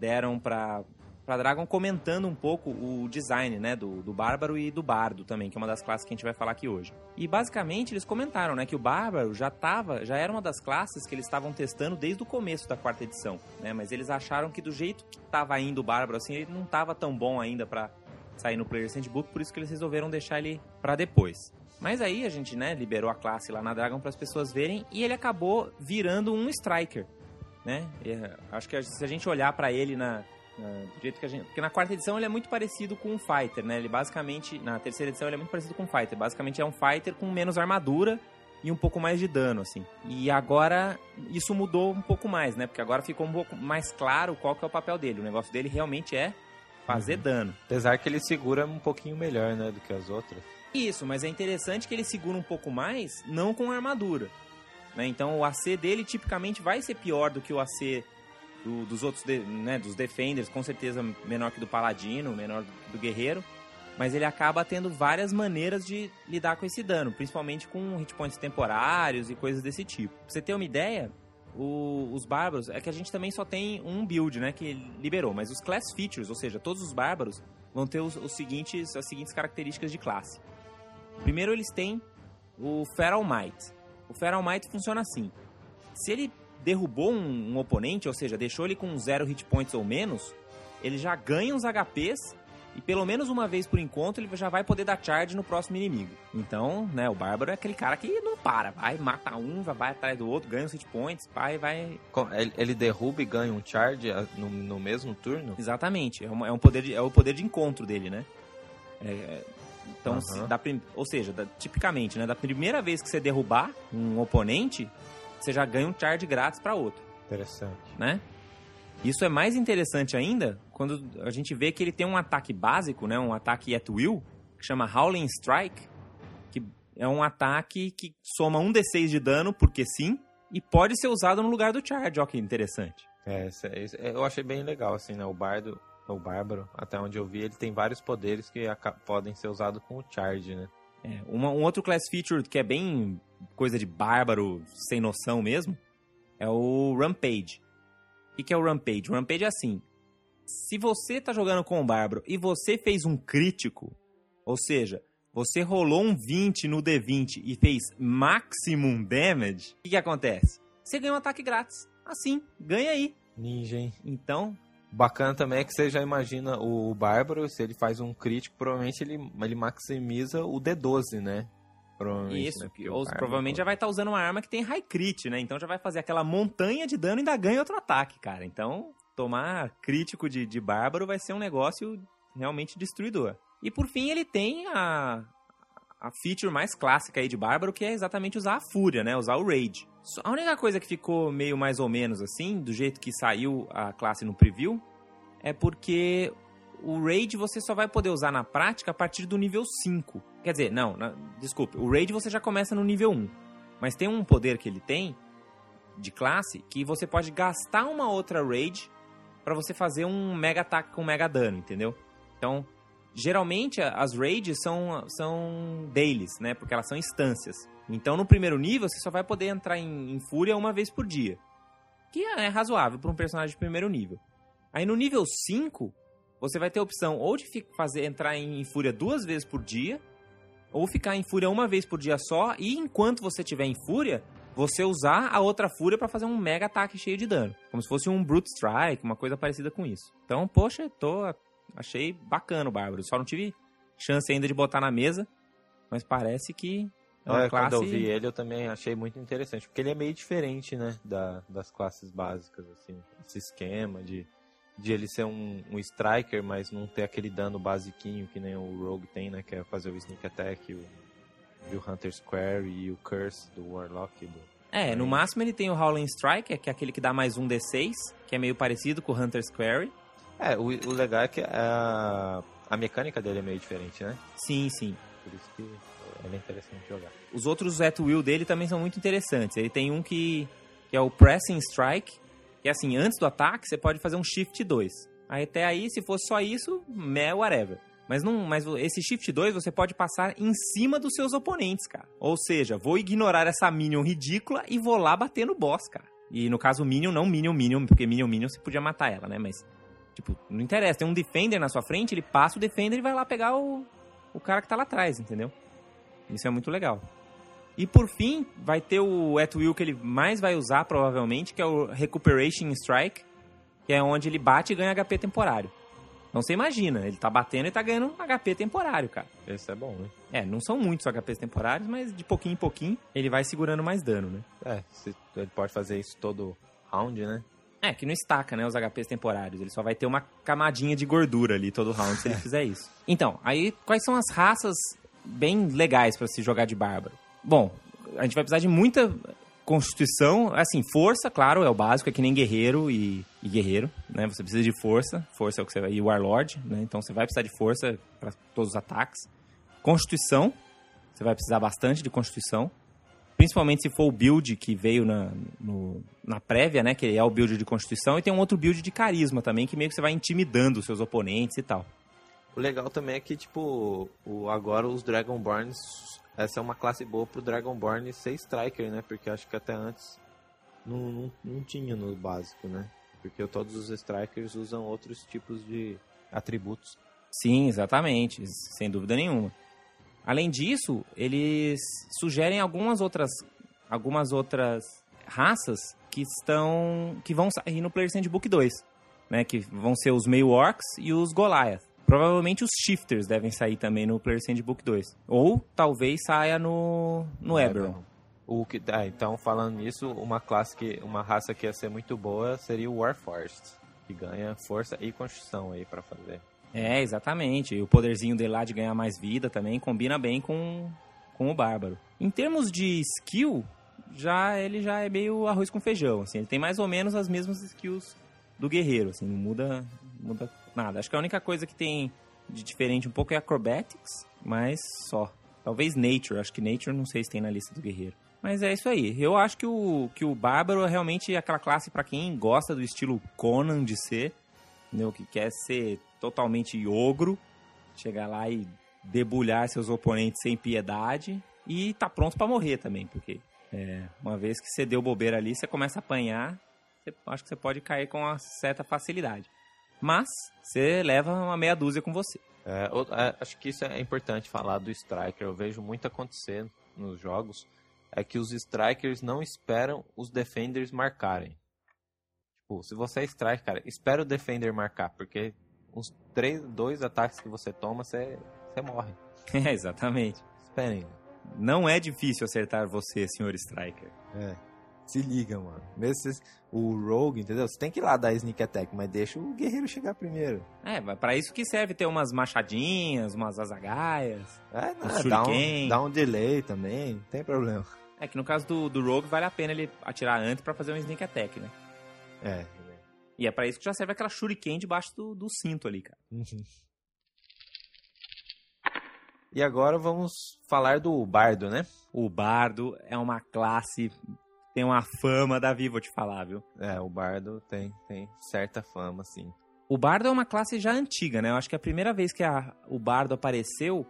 Speaker 2: deram para pra Dragon comentando um pouco o design, né, do, do Bárbaro e do Bardo também, que é uma das classes que a gente vai falar aqui hoje. E basicamente eles comentaram, né, que o Bárbaro já tava, já era uma das classes que eles estavam testando desde o começo da quarta edição, né, mas eles acharam que do jeito que tava indo o Bárbaro, assim, ele não tava tão bom ainda para sair no Player's Handbook, por isso que eles resolveram deixar ele para depois. Mas aí a gente, né, liberou a classe lá na Dragon para as pessoas verem e ele acabou virando um Striker, né? E, acho que se a gente olhar para ele na, é, do jeito que a gente. Porque na quarta edição ele é muito parecido com um Fighter, né? Ele basicamente. Na terceira edição ele é muito parecido com um Fighter. Basicamente é um Fighter com menos armadura e um pouco mais de dano, assim. E agora isso mudou um pouco mais, né? Porque agora ficou um pouco mais claro qual que é o papel dele. O negócio dele realmente é fazer uhum. dano.
Speaker 3: Apesar que ele segura um pouquinho melhor, né, do que as outras.
Speaker 2: Isso, mas é interessante que ele segura um pouco mais, não com armadura. Né? Então o AC dele tipicamente vai ser pior do que o AC do, dos outros, de, né, dos Defenders, com certeza menor que do Paladino, menor do Guerreiro. Mas ele acaba tendo várias maneiras de lidar com esse dano, principalmente com hit points temporários e coisas desse tipo. Pra você ter uma ideia, o, os bárbaros, é que a gente também só tem um build, né, que liberou, mas os class features, ou seja, todos os bárbaros vão ter os, os seguintes, as seguintes características de classe. Primeiro eles têm o Feral Might. O Feral Might funciona assim. Se ele derrubou um, um, oponente, ou seja, deixou ele com zero hit points ou menos, ele já ganha uns HPs e pelo menos uma vez por encontro ele já vai poder dar charge no próximo inimigo. Então, né, o Bárbaro é aquele cara que não para, vai, mata um, vai, vai atrás do outro, ganha os hit points, vai, vai...
Speaker 3: Ele derruba e ganha um charge ah, no, no mesmo turno?
Speaker 2: Exatamente, é, uma, é, um poder de, é o poder de encontro dele, né? É, então, uhum. da, ou seja, da, tipicamente, né, da primeira vez que você derrubar um oponente, você já ganha um charge grátis para outro.
Speaker 3: Interessante.
Speaker 2: Né? Isso é mais interessante ainda quando a gente vê que ele tem um ataque básico, né? Um ataque at will, que chama Howling Strike, que é um ataque que soma um D6 de dano, porque sim, e pode ser usado no lugar do charge. Olha que interessante.
Speaker 3: É, eu achei bem legal, assim, né? O bardo, o bárbaro, até onde eu vi, ele tem vários poderes que podem ser usados com o charge, né?
Speaker 2: É, uma, um outro class feature que é bem coisa de bárbaro, sem noção mesmo, é o Rampage. O que é o Rampage? O Rampage é assim: se você tá jogando com o bárbaro e você fez um crítico, ou seja, você rolou um 20 no D20 e fez maximum damage, o que, que acontece? Você ganha um ataque grátis. Assim, ganha aí.
Speaker 3: Ninja, hein?
Speaker 2: Então,
Speaker 3: Bacana também é que você já imagina o Bárbaro, se ele faz um crítico, provavelmente ele, ele maximiza o D12, né?
Speaker 2: Provavelmente, Isso, né? ou provavelmente já vai estar tá usando uma arma que tem high crit, né? Então já vai fazer aquela montanha de dano e ainda ganha outro ataque, cara. Então, tomar crítico de, de Bárbaro vai ser um negócio realmente destruidor. E por fim, ele tem a, a feature mais clássica aí de Bárbaro, que é exatamente usar a Fúria, né? Usar o Rage. A única coisa que ficou meio mais ou menos assim, do jeito que saiu a classe no preview, é porque o Raid você só vai poder usar na prática a partir do nível 5. Quer dizer, não, não desculpe, o Raid você já começa no nível 1. Mas tem um poder que ele tem, de classe, que você pode gastar uma outra Raid para você fazer um mega ataque com mega dano, entendeu? Então, geralmente as raids são, são dailies, né? Porque elas são instâncias. Então no primeiro nível você só vai poder entrar em, em fúria uma vez por dia. Que é razoável para um personagem de primeiro nível. Aí no nível 5, você vai ter a opção ou de fazer entrar em fúria duas vezes por dia, ou ficar em fúria uma vez por dia só, e enquanto você estiver em fúria, você usar a outra fúria para fazer um mega ataque cheio de dano. Como se fosse um Brute Strike, uma coisa parecida com isso. Então, poxa, tô, achei bacana o Bárbaro. Só não tive chance ainda de botar na mesa, mas parece que
Speaker 3: é uma é, classe... Quando eu vi ele, eu também achei muito interessante, porque ele é meio diferente, né, da, das classes básicas, assim, esse esquema de, de ele ser um, um striker, mas não ter aquele dano basiquinho que nem o Rogue tem, né, que é fazer o sneak attack, o e o Hunter Square e o Curse do Warlock. Do...
Speaker 2: É, no máximo ele tem o Howling Strike, que é aquele que dá mais um D6, que é meio parecido com o Hunter Square.
Speaker 3: É, o, o legal é que a, a mecânica dele é meio diferente, né?
Speaker 2: Sim, sim.
Speaker 3: Por isso que ele é interessante jogar.
Speaker 2: Os outros at will dele também são muito interessantes. Ele tem um que, que é o Pressing Strike, que é assim, antes do ataque você pode fazer um Shift 2. Aí até aí, se fosse só isso, meh, whatever. Mas, não, mas esse Shift 2 você pode passar em cima dos seus oponentes, cara. Ou seja, vou ignorar essa Minion ridícula e vou lá bater no boss, cara. E no caso Minion, não Minion Minion, porque Minion Minion você podia matar ela, né? Mas, tipo, não interessa. Tem um Defender na sua frente, ele passa o Defender e vai lá pegar o, o cara que tá lá atrás, entendeu? Isso é muito legal. E por fim, vai ter o At Will que ele mais vai usar, provavelmente, que é o Recuperation Strike, que é onde ele bate e ganha HP temporário. Então você imagina, ele tá batendo e tá ganhando HP temporário, cara.
Speaker 3: Esse é bom, né?
Speaker 2: É, não são muitos HPs temporários, mas de pouquinho em pouquinho ele vai segurando mais dano, né?
Speaker 3: É, ele pode fazer isso todo round, né?
Speaker 2: É, que não estaca, né, os HPs temporários. Ele só vai ter uma camadinha de gordura ali todo round se ele [laughs] fizer isso. Então, aí quais são as raças bem legais para se jogar de bárbaro? Bom, a gente vai precisar de muita Constituição, assim, força, claro, é o básico, é que nem guerreiro e, e guerreiro, né? Você precisa de força, força é o que você vai. E Warlord, né? Então você vai precisar de força para todos os ataques. Constituição, você vai precisar bastante de Constituição. Principalmente se for o build que veio na, no, na prévia, né? Que é o build de Constituição. E tem um outro build de Carisma também, que meio que você vai intimidando os seus oponentes e tal.
Speaker 3: O legal também é que, tipo, o, agora os Dragonborns essa é uma classe boa pro Dragonborn ser Striker, né? Porque acho que até antes não, não, não tinha no básico, né? Porque todos os Strikers usam outros tipos de atributos.
Speaker 2: Sim, exatamente, sem dúvida nenhuma. Além disso, eles sugerem algumas outras algumas outras raças que estão que vão sair no Player Sandbook 2, né, que vão ser os meio orcs e os Goliath. Provavelmente os shifters devem sair também no Player Sandbook 2. Ou talvez saia no, no Eberron.
Speaker 3: O que, ah, então, falando nisso, uma classe que. uma raça que ia ser muito boa seria o Warforged, que ganha força e construção aí para fazer.
Speaker 2: É, exatamente. E o poderzinho dele lá de ganhar mais vida também combina bem com, com o Bárbaro. Em termos de skill, já ele já é meio arroz com feijão, assim, ele tem mais ou menos as mesmas skills do guerreiro, assim, não muda, muda nada. Acho que a única coisa que tem de diferente um pouco é acrobatics, mas só. Talvez nature, acho que nature não sei se tem na lista do guerreiro. Mas é isso aí. Eu acho que o, que o bárbaro é realmente aquela classe para quem gosta do estilo Conan de ser, entendeu? que quer ser totalmente ogro, chegar lá e debulhar seus oponentes sem piedade e tá pronto para morrer também, porque é, uma vez que você deu bobeira ali, você começa a apanhar, você, acho que você pode cair com uma certa facilidade mas você leva uma meia dúzia com você.
Speaker 3: É, é, acho que isso é importante falar do Striker. Eu vejo muito acontecer nos jogos é que os Strikers não esperam os Defenders marcarem. Tipo, se você é Striker, cara, espera o Defender marcar, porque uns três, dois ataques que você toma, você, você morre. [laughs]
Speaker 2: É, exatamente.
Speaker 3: Esperem.
Speaker 2: Não é difícil acertar você, senhor Striker.
Speaker 3: É. Se liga, mano. Mesmo se, o Rogue, entendeu? Você tem que ir lá dar sneak attack, mas deixa o guerreiro chegar primeiro.
Speaker 2: É, para isso que serve ter umas machadinhas, umas azagaias.
Speaker 3: É, não, dá, um, dá um delay também, não tem problema.
Speaker 2: É que no caso do, do Rogue vale a pena ele atirar antes para fazer um sneak attack, né?
Speaker 3: É.
Speaker 2: E é para isso que já serve aquela shuriken debaixo do, do cinto ali, cara.
Speaker 3: Uhum. E agora vamos falar do Bardo, né?
Speaker 2: O Bardo é uma classe tem uma fama, Davi, vou te falar, viu?
Speaker 3: É, o Bardo tem, tem certa fama, sim.
Speaker 2: O bardo é uma classe já antiga, né? Eu acho que a primeira vez que a, o bardo apareceu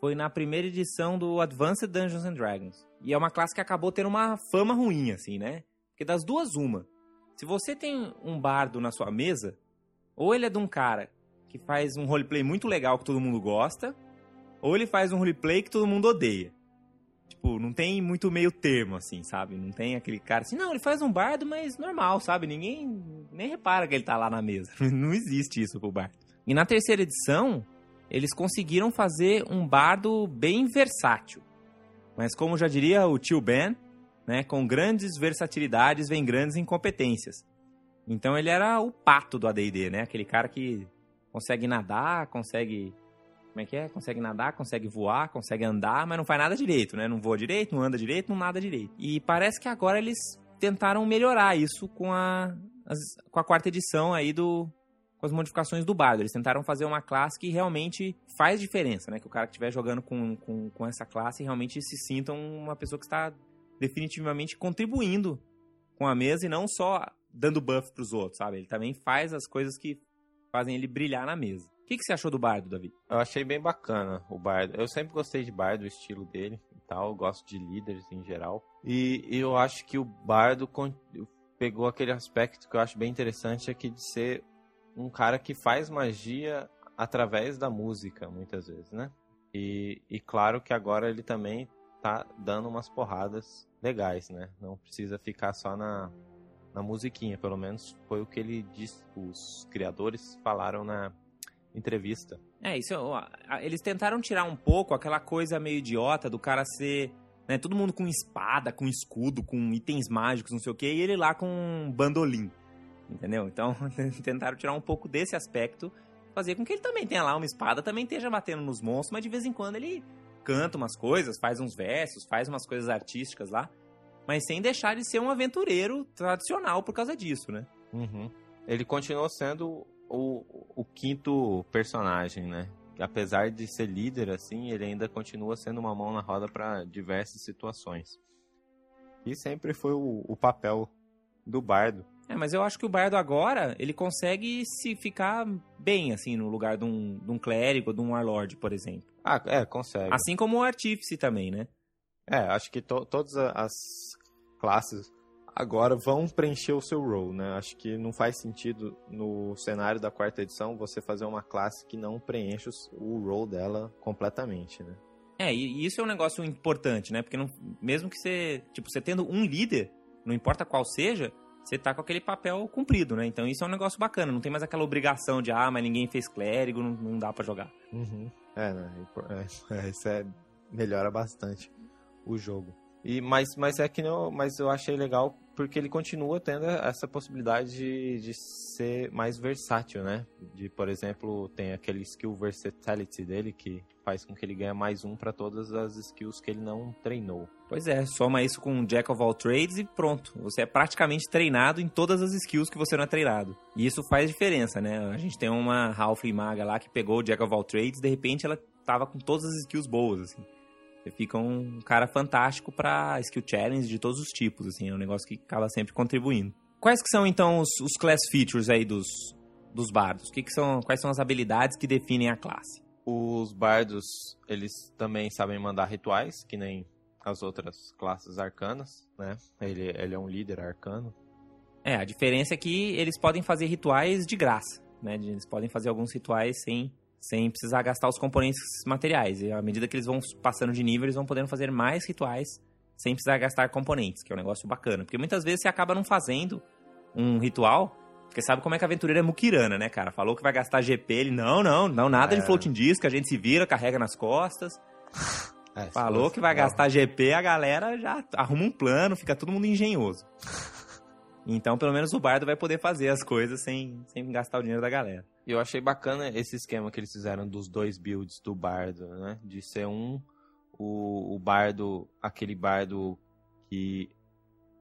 Speaker 2: foi na primeira edição do Advanced Dungeons and Dragons. E é uma classe que acabou tendo uma fama ruim, assim, né? Porque das duas, uma. Se você tem um bardo na sua mesa, ou ele é de um cara que faz um roleplay muito legal que todo mundo gosta, ou ele faz um roleplay que todo mundo odeia. Tipo, não tem muito meio termo, assim, sabe? Não tem aquele cara assim, não, ele faz um bardo, mas normal, sabe? Ninguém nem repara que ele tá lá na mesa. [laughs] não existe isso pro bardo. E na terceira edição, eles conseguiram fazer um bardo bem versátil. Mas como já diria o tio Ben, né, com grandes versatilidades vem grandes incompetências. Então ele era o pato do AD&D, né? Aquele cara que consegue nadar, consegue como é que é? Consegue nadar, consegue voar, consegue andar, mas não faz nada direito, né? Não voa direito, não anda direito, não nada direito. E parece que agora eles tentaram melhorar isso com a, as, com a quarta edição aí do com as modificações do bardo. Eles tentaram fazer uma classe que realmente faz diferença, né? Que o cara que estiver jogando com, com, com essa classe realmente se sinta uma pessoa que está definitivamente contribuindo com a mesa e não só dando buff para os outros, sabe? Ele também faz as coisas que fazem ele brilhar na mesa. O que, que você achou do Bardo, Davi?
Speaker 3: Eu achei bem bacana o Bardo. Eu sempre gostei de Bardo, o estilo dele e tal. Eu gosto de líderes em geral. E, eu acho que o Bardo pegou aquele aspecto que eu acho bem interessante aqui de ser um cara que faz magia através da música, muitas vezes, né? E, e claro que agora ele também tá dando umas porradas legais, né? Não precisa ficar só na, na musiquinha, pelo menos foi o que ele disse, os criadores falaram na entrevista.
Speaker 2: É, isso eles tentaram tirar um pouco aquela coisa meio idiota do cara ser, né, todo mundo com espada, com escudo, com itens mágicos, não sei o quê, e ele lá com um bandolim. Entendeu? Então, [laughs] tentaram tirar um pouco desse aspecto, fazer com que ele também tenha lá uma espada, também esteja batendo nos monstros, mas de vez em quando ele canta umas coisas, faz uns versos, faz umas coisas artísticas lá mas sem deixar de ser um aventureiro tradicional por causa disso, né?
Speaker 3: Uhum. Ele continuou sendo o, o quinto personagem, né? Apesar de ser líder, assim, ele ainda continua sendo uma mão na roda para diversas situações. E sempre foi o, o papel do bardo.
Speaker 2: É, mas eu acho que o bardo agora, ele consegue se ficar bem, assim, no lugar de um, de um clérigo, de um warlord, por exemplo.
Speaker 3: Ah, é, consegue.
Speaker 2: Assim como o artífice também, né?
Speaker 3: É, acho que to todas as classes agora vão preencher o seu role, né? Acho que não faz sentido no cenário da quarta edição você fazer uma classe que não preenche o role dela completamente, né?
Speaker 2: É, e isso é um negócio importante, né? Porque não, mesmo que você, tipo, você tendo um líder, não importa qual seja, você tá com aquele papel cumprido, né? Então isso é um negócio bacana, não tem mais aquela obrigação de, ah, mas ninguém fez clérigo, não, não dá para jogar.
Speaker 3: Uhum. É, né? É, [laughs] é, isso é, melhora bastante o jogo. E, mas, mas é que não, mas eu achei legal porque ele continua tendo essa possibilidade de, de ser mais versátil, né? De, por exemplo, tem aquele skill versatility dele que faz com que ele ganhe mais um para todas as skills que ele não treinou.
Speaker 2: Pois é, soma isso com Jack of All Trades e pronto. Você é praticamente treinado em todas as skills que você não é treinado. E isso faz diferença, né? A gente tem uma Halfling Maga lá que pegou o Jack of All Trades, de repente ela tava com todas as skills boas, assim. Fica um cara fantástico para skill challenge de todos os tipos, assim, é um negócio que acaba sempre contribuindo. Quais que são então os, os class features aí dos, dos bardos? Que que são, quais são as habilidades que definem a classe?
Speaker 3: Os bardos, eles também sabem mandar rituais, que nem as outras classes arcanas, né? Ele, ele é um líder arcano.
Speaker 2: É, a diferença é que eles podem fazer rituais de graça, né? Eles podem fazer alguns rituais sem sem precisar gastar os componentes materiais. E à medida que eles vão passando de nível, eles vão podendo fazer mais rituais sem precisar gastar componentes, que é um negócio bacana. Porque muitas vezes você acaba não fazendo um ritual, porque sabe como é que a aventureira é muquirana, né, cara? Falou que vai gastar GP, ele, não, não, não, nada é. de floating disk, a gente se vira, carrega nas costas. [laughs] É, Falou que vai gastar GP, a galera já arruma um plano, fica todo mundo engenhoso. Então, pelo menos o bardo vai poder fazer as coisas sem, sem gastar o dinheiro da galera.
Speaker 3: Eu achei bacana esse esquema que eles fizeram dos dois builds do bardo, né? De ser um, o, o bardo, aquele bardo que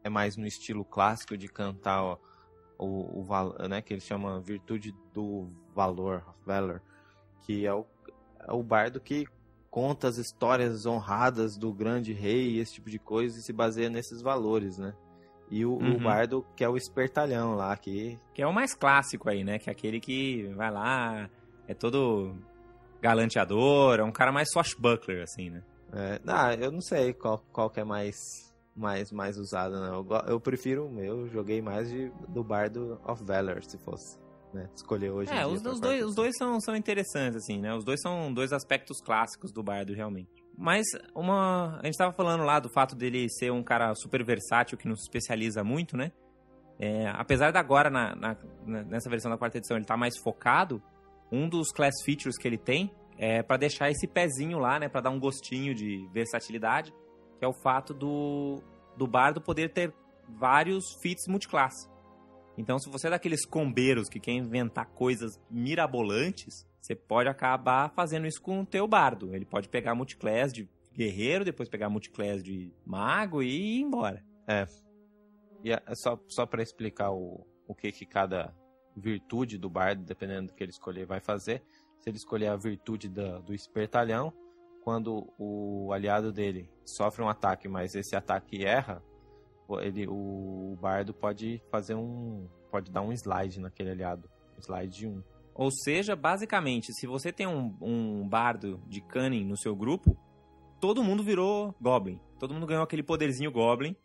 Speaker 3: é mais no estilo clássico de cantar ó, o, o né? Que ele chama virtude do valor, valor, que é o, é o bardo que conta as histórias honradas do grande rei, esse tipo de coisa, e se baseia nesses valores, né? E o,
Speaker 2: Uhum.
Speaker 3: o bardo, que é o espertalhão lá, que
Speaker 2: Que é o mais clássico aí, né? Que é aquele que vai lá, é todo galanteador, é um cara mais swashbuckler, assim, né?
Speaker 3: É, não, eu não sei qual, qual que é mais, mais, mais usado, não. Eu, eu prefiro o meu, joguei mais de, do Bardo of Valor, se fosse, né? Escolher hoje
Speaker 2: É, os, os dois, os dois são, são interessantes, assim, né? Os dois são dois aspectos clássicos do bardo, realmente. Mas uma. A gente tava falando lá do fato dele ser um cara super versátil que não se especializa muito, né? É, apesar de agora, na, na- nessa versão da quarta edição, ele tá mais focado, um dos class features que ele tem é para deixar esse pezinho lá, né? Pra dar um gostinho de versatilidade, que é o fato do, do bardo poder ter vários feats multiclasse. Então, se você é daqueles combeiros que quer inventar coisas mirabolantes, você pode acabar fazendo isso com o teu bardo. Ele pode pegar multiclass de guerreiro, depois pegar multiclass de mago e ir embora.
Speaker 3: E é só, só para explicar o, o que, que cada virtude do bardo, dependendo do que ele escolher, vai fazer. Se ele escolher a virtude do espertalhão, quando o aliado dele sofre um ataque, mas esse ataque erra, o- ele, o bardo pode fazer um. pode dar um slide naquele aliado. Slide de um.
Speaker 2: Ou seja, basicamente, se você tem um, um bardo de cunning no seu grupo, todo mundo virou Goblin. Todo mundo ganhou aquele poderzinho Goblin,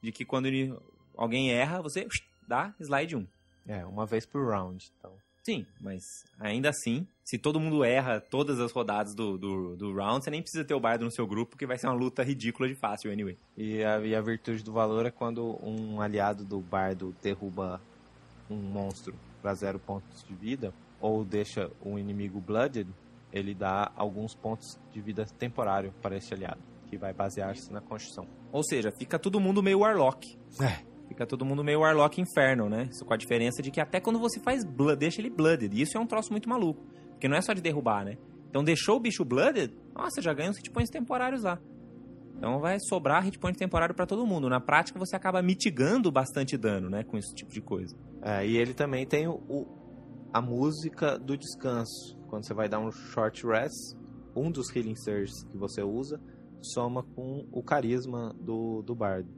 Speaker 2: de que quando ele- alguém erra, você dá slide 1.
Speaker 3: É, uma vez por round. Então.
Speaker 2: Sim, mas ainda assim, se todo mundo erra todas as rodadas do, do, do round, você nem precisa ter o bardo no seu grupo, porque vai ser uma luta ridícula de fácil, anyway.
Speaker 3: E a, e a virtude do valor é quando um aliado do bardo derruba um monstro para zero pontos de vida, ou deixa um inimigo blooded, ele dá alguns pontos de vida temporário para esse aliado, que vai basear-se na construção.
Speaker 2: Ou seja, fica todo mundo meio Warlock.
Speaker 3: É.
Speaker 2: Fica todo mundo meio Warlock Inferno, né? Isso com a diferença de que até quando você faz blood, deixa ele blooded. E isso é um troço muito maluco. Porque não é só de derrubar, né? Então deixou o bicho blooded, nossa, já ganha uns hit points temporários lá. Então vai sobrar hit point temporário pra todo mundo. Na prática você acaba mitigando bastante dano, né? Com esse tipo de coisa.
Speaker 3: É, e ele também tem o- a música do descanso. Quando você vai dar um short rest, um dos healing surges que você usa soma com o carisma do, do bardo.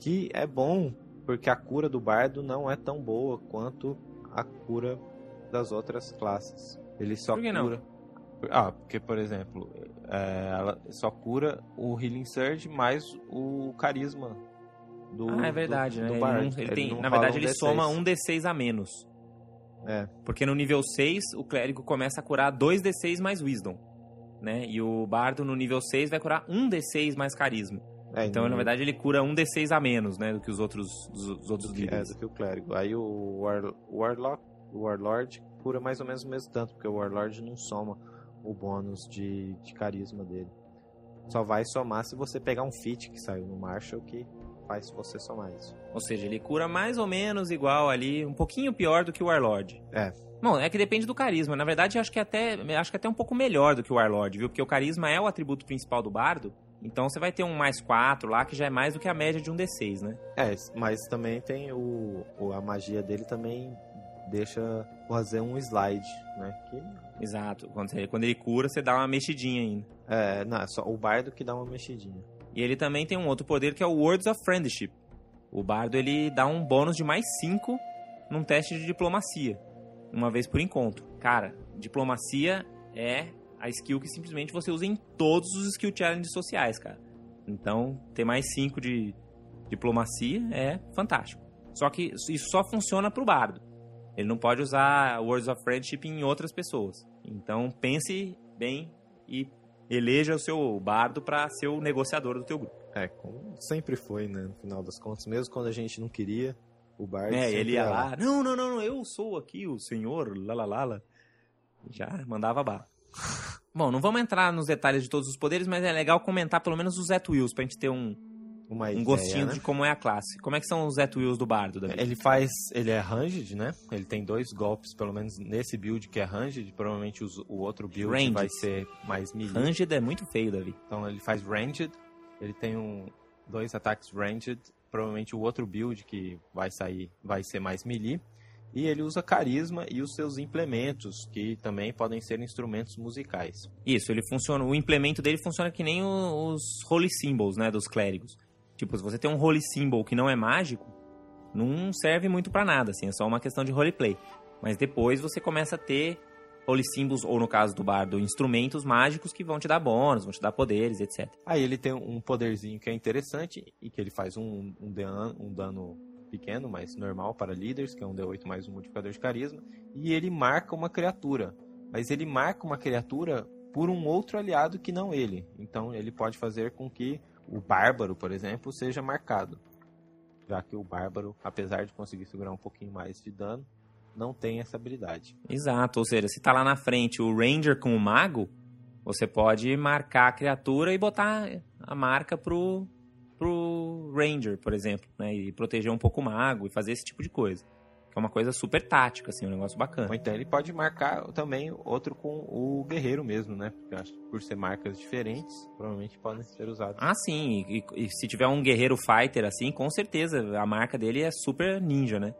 Speaker 3: Que é bom porque a cura do bardo não é tão boa quanto a cura das outras classes. Ele só
Speaker 2: que não?
Speaker 3: cura. Ah, porque, por exemplo, é, ela só cura o Healing Surge mais o carisma do.
Speaker 2: ah, é verdade,
Speaker 3: do,
Speaker 2: né?
Speaker 3: do
Speaker 2: Ele
Speaker 3: bardo.
Speaker 2: não- ele tem-
Speaker 3: não
Speaker 2: na verdade,
Speaker 3: um
Speaker 2: ele
Speaker 3: D6.
Speaker 2: soma um D6 a menos.
Speaker 3: É.
Speaker 2: Porque no nível 6, o clérigo começa a curar 2d6 mais Wisdom. Né? E o bardo no nível 6 vai curar 1d6 mais carisma.
Speaker 3: É,
Speaker 2: Então, na verdade, ele cura 1d6 a menos, né? Do que os outros, dos, dos outros
Speaker 3: que, é,
Speaker 2: níveis.
Speaker 3: do que o clérigo. Aí o War, Warlock, o Warlord cura mais ou menos o mesmo tanto, porque o Warlord não soma o bônus de, de carisma dele. Só vai somar se você pegar um feat que saiu no Marshall que faz você somar isso.
Speaker 2: Ou seja, ele cura mais ou menos igual ali, um pouquinho pior do que o Warlord.
Speaker 3: É.
Speaker 2: Bom, é que depende do carisma. Na verdade, acho que até acho que até um pouco melhor do que o Warlord, viu? Porque o carisma é o atributo principal do bardo. Então você vai ter um mais 4 lá, que já é mais do que a média de um D6, né?
Speaker 3: É, mas também tem o, o- a magia dele também deixa fazer um slide, né? Que
Speaker 2: Exato. Quando, você- quando ele cura, você dá uma mexidinha ainda.
Speaker 3: é, não, é só o bardo que dá uma mexidinha.
Speaker 2: E ele também tem um outro poder que é o Words of Friendship. O bardo ele dá um bônus de mais 5 num teste de diplomacia, uma vez por encontro. Cara, diplomacia é a skill que simplesmente você usa em todos os skill challenges sociais, cara. Então, ter mais 5 de diplomacia é fantástico. Só que isso só funciona pro bardo. Ele não pode usar Words of Friendship em outras pessoas. Então, pense bem e eleja o seu bardo para ser o negociador do teu grupo.
Speaker 3: É, como sempre foi, né? No final das contas, mesmo quando a gente não queria, o bardo
Speaker 2: É,
Speaker 3: sempre
Speaker 2: ele ia
Speaker 3: era
Speaker 2: lá, não, não, não, não, eu sou aqui o senhor, lalalala. Já mandava bala. [laughs] Bom, não vamos entrar nos detalhes de todos os poderes, mas é legal comentar pelo menos os Zet Wills, pra gente ter um,
Speaker 3: uma
Speaker 2: um
Speaker 3: ideia,
Speaker 2: gostinho
Speaker 3: né?
Speaker 2: de como é a classe. Como é que são os Zet Wills do bardo, Davi?
Speaker 3: Ele faz. Ele é ranged, né? Ele tem dois golpes, pelo menos nesse build que é ranged. Provavelmente os- o outro build
Speaker 2: Ranged.
Speaker 3: vai ser mais melee.
Speaker 2: Ranged é muito feio, Davi.
Speaker 3: Então ele faz ranged. Ele tem um, dois ataques ranged. Provavelmente o outro build que vai sair vai ser mais melee. E ele usa carisma e os seus implementos, que também podem ser instrumentos musicais.
Speaker 2: Isso, ele funciona, o implemento dele funciona que nem os Holy Symbols, né, dos clérigos. Tipo, se você tem um Holy Symbol que não é mágico, não serve muito para nada, assim, é só uma questão de roleplay. Mas depois você começa a ter Holy Symbols, ou no caso do bardo, instrumentos mágicos que vão te dar bônus, vão te dar poderes, etc.
Speaker 3: Aí ele tem um poderzinho que é interessante e que ele faz um, um, dano, um dano pequeno, mas normal para líderes, que é um D8 mais um modificador de carisma, e ele marca uma criatura. Mas ele marca uma criatura por um outro aliado que não ele. Então ele pode fazer com que o bárbaro, por exemplo, seja marcado. Já que o bárbaro, apesar de conseguir segurar um pouquinho mais de dano, não tem essa habilidade.
Speaker 2: Exato, ou seja, se tá lá na frente o Ranger com o Mago, você pode marcar a criatura e botar a marca pro, pro Ranger, por exemplo, né? E proteger um pouco o Mago e fazer esse tipo de coisa. Que é uma coisa super tática, assim, um negócio bacana.
Speaker 3: Ou então ele pode marcar também outro com o guerreiro mesmo, né? Porque acho que por ser marcas diferentes, provavelmente podem ser usados.
Speaker 2: Ah, sim. E, e, e, se tiver um guerreiro fighter, assim, com certeza a marca dele é super ninja, né?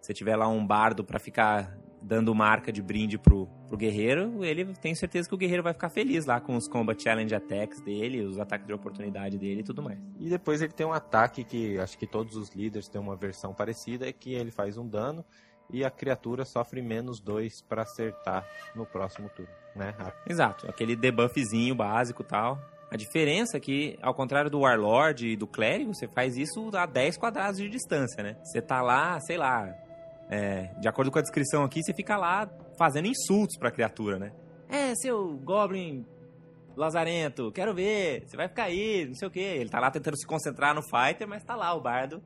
Speaker 2: Se tiver lá um bardo para ficar dando marca de brinde pro, pro guerreiro, ele tem certeza que o guerreiro vai ficar feliz lá com os Combat Challenge Attacks dele, os ataques de oportunidade dele e tudo mais.
Speaker 3: E depois ele tem um ataque que acho que todos os líderes têm uma versão parecida, é que ele faz um dano e a criatura sofre menos dois para acertar no próximo turno, né?
Speaker 2: Exato, aquele debuffzinho básico tal. A diferença é que, ao contrário do Warlord e do Clérigo, você faz isso a 10 quadrados de distância, né? Você tá lá, sei lá, é, de acordo com a descrição aqui, você fica lá fazendo insultos pra criatura, né? É, seu Goblin lazarento, quero ver, você vai ficar aí, não sei o que. Ele tá lá tentando se concentrar no fighter, mas tá lá o bardo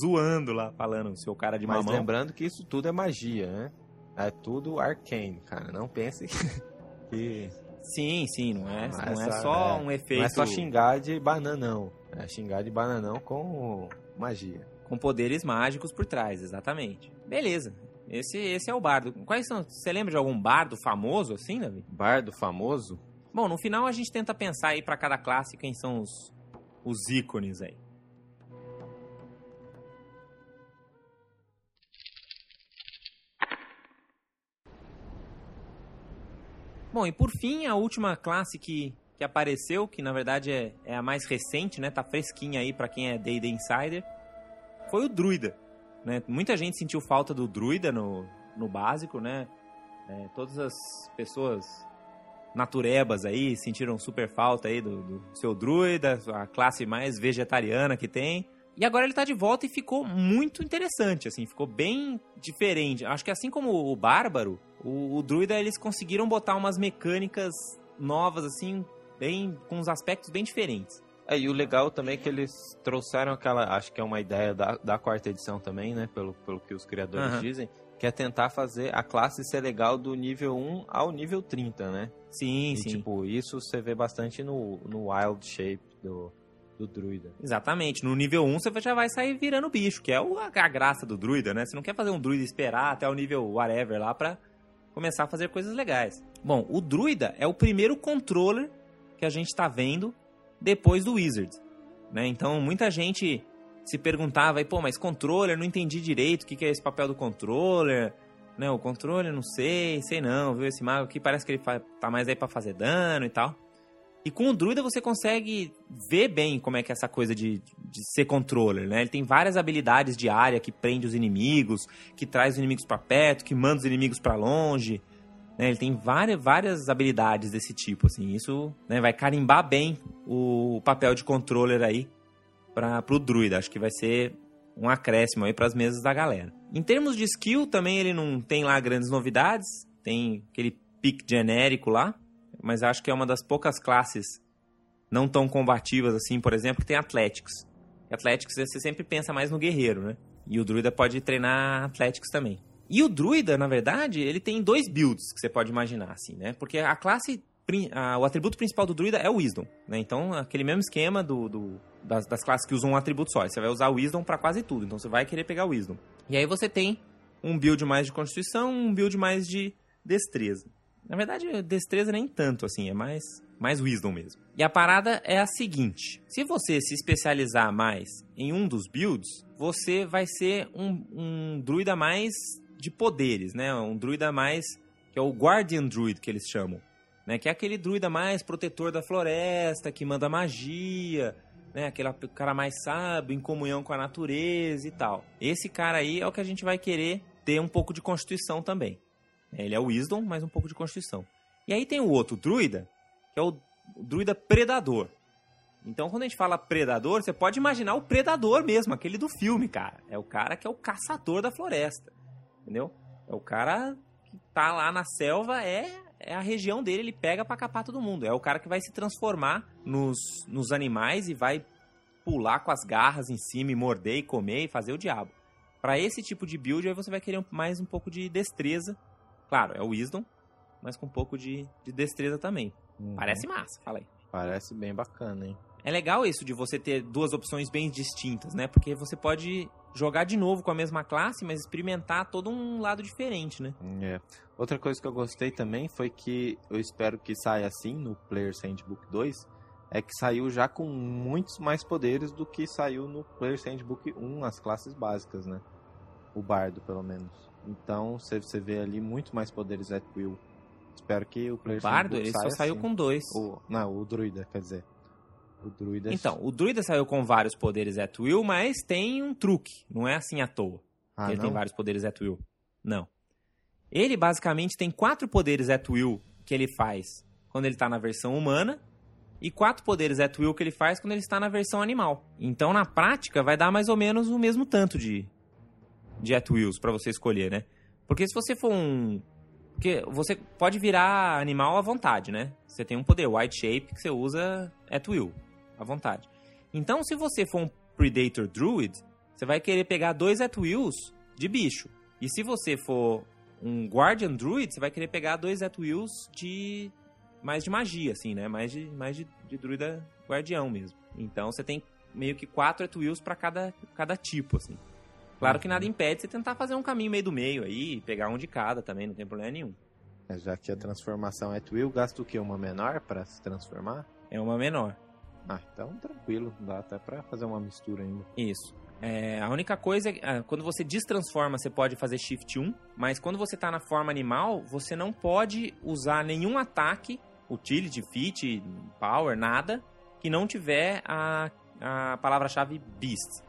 Speaker 2: zoando lá, falando, seu cara de mamão.
Speaker 3: Mas lembrando que isso tudo é magia, né? É tudo arcane, cara. Não pense [laughs] que...
Speaker 2: Sim, sim, não é, não, não é, só é, um efeito... Não
Speaker 3: é só xingar de bananão. É xingar de bananão com magia
Speaker 2: com poderes mágicos por trás, exatamente. Beleza. Esse, esse é o bardo. Quais são? Você lembra de algum bardo famoso assim, Davi?
Speaker 3: Bardo famoso?
Speaker 2: Bom, no final a gente tenta pensar aí para cada classe quem são os, os ícones aí. Bom, e por fim, a última classe que, que apareceu, que na verdade é, é a mais recente, né? Tá fresquinha aí para quem é D&D Insider, foi o druida. Né? Muita gente sentiu falta do druida no, no básico, né? É, todas as pessoas naturebas aí sentiram super falta aí do, do, seu druida, a classe mais vegetariana que tem. E agora ele tá de volta e ficou muito interessante, assim, ficou bem diferente. Acho que assim como o bárbaro, o, o druida eles conseguiram botar umas mecânicas novas, assim, bem com uns aspectos bem diferentes.
Speaker 3: É, e o legal também é que eles trouxeram aquela, acho que é uma ideia da, da quarta edição também, né? Pelo, pelo que os criadores uhum. dizem, que é tentar fazer a classe ser legal do nível 1 ao nível 30, né?
Speaker 2: Sim,
Speaker 3: e,
Speaker 2: sim.
Speaker 3: tipo, isso você vê bastante no, no Wild Shape do, do druida.
Speaker 2: Exatamente. No nível 1 você já vai sair virando bicho, que é a, graça do druida, né? Você não quer fazer um druida esperar até o nível whatever lá pra começar a fazer coisas legais. Bom, o druida é o primeiro controller que a gente tá vendo depois do Wizards. Né? Então muita gente se perguntava, pô, mas controller, não entendi direito o que, que é esse papel do controller. Né? O controller, não sei, sei não, viu? Esse mago aqui parece que ele tá mais aí para fazer dano e tal. E com o druida você consegue ver bem como é que é essa coisa de, de ser controller, né? Ele tem várias habilidades de área que prende os inimigos, que traz os inimigos para perto, que manda os inimigos para longe. Né? Ele tem várias, várias habilidades desse tipo, assim. Isso né, vai carimbar bem o papel de controller aí para o druida. Acho que vai ser um acréscimo aí para as mesas da galera. Em termos de skill, também ele não tem lá grandes novidades. Tem aquele pick genérico lá. Mas acho que é uma das poucas classes não tão combativas assim, por exemplo, que tem Athletics. Athletics você sempre pensa mais no guerreiro, né? E o druida pode treinar Athletics também. E o druida, na verdade, ele tem dois builds que você pode imaginar, assim, né? Porque a classe, o atributo principal do druida é o Wisdom, né? Então, aquele mesmo esquema do, do das, das, classes que usam um atributo só. Você vai usar o Wisdom para quase tudo, então você vai querer pegar o Wisdom. E aí você tem um build mais de Constituição, um build mais de Destreza. Na verdade, Destreza nem tanto, assim, é mais, mais Wisdom mesmo. E a parada é a seguinte: se você se especializar mais em um dos builds, você vai ser um, um druida mais de poderes, né? Um druida mais que é o Guardian Druid que eles chamam, né? Que é aquele druida mais protetor da floresta, que manda magia, né? Aquele cara mais sábio, em comunhão com a natureza e tal. Esse cara aí é o que a gente vai querer ter um pouco de constituição também. Ele é o Wisdom, mas um pouco de constituição. E aí tem o outro druida, que é o druida predador. Então, quando a gente fala predador, você pode imaginar o predador mesmo, aquele do filme, cara. É o cara que é o caçador da floresta. Entendeu? É o cara que tá lá na selva, é, é a região dele, ele pega para capar todo mundo. É o cara que vai se transformar nos, nos animais e vai pular com as garras em cima e morder e comer e fazer o diabo. Para esse tipo de build, aí você vai querer mais um pouco de destreza. Claro, é o Wisdom, mas com um pouco de, de destreza também. Uhum. Parece massa, fala aí.
Speaker 3: Parece bem bacana, hein?
Speaker 2: É legal isso de você ter duas opções bem distintas, né? Porque você pode jogar de novo com a mesma classe, mas experimentar todo um lado diferente, né?
Speaker 3: É. Outra coisa que eu gostei também foi que eu espero que saia assim no Player's Handbook 2, é que saiu já com muitos mais poderes do que saiu no Player's Handbook 1, as classes básicas, né? O bardo, pelo menos. Então, você vê ali muito mais poderes at will. Espero que o Player's
Speaker 2: o bardo, ele só saiu
Speaker 3: assim.
Speaker 2: com dois.
Speaker 3: O, não, o druida, quer dizer.
Speaker 2: O druida... Então, o druida saiu com vários poderes at will, mas tem um truque. Não é assim à toa. Ah, ele não? tem vários poderes at will. Não. Ele basicamente tem quatro poderes at will que ele faz quando ele está na versão humana e quatro poderes at will que ele faz quando ele está na versão animal. Então, na prática, vai dar mais ou menos o mesmo tanto de, de at wills para você escolher, né? Porque se você for um... Porque você pode virar animal à vontade, né? Você tem um poder, White Shape, que você usa at will à vontade. Então, se você for um Predator Druid, você vai querer pegar dois at wills de bicho. E se você for um Guardian Druid, você vai querer pegar dois at wills de mais de magia, assim, né? Mais de, mais de, de druida guardião mesmo. Então você tem meio que quatro at wills para cada, cada tipo, assim. Claro que nada impede você tentar fazer um caminho meio do meio aí, pegar um de cada também, não tem problema nenhum.
Speaker 3: É, já que a transformação é gasta o quê? Uma menor para se transformar?
Speaker 2: É uma menor.
Speaker 3: Ah, então tranquilo, dá até pra fazer uma mistura ainda.
Speaker 2: Isso. É, a única coisa é ah, quando você destransforma, você pode fazer Shift 1, mas quando você tá na forma animal, você não pode usar nenhum ataque, utility, fit, power, nada, que não tiver a, a palavra-chave Beast.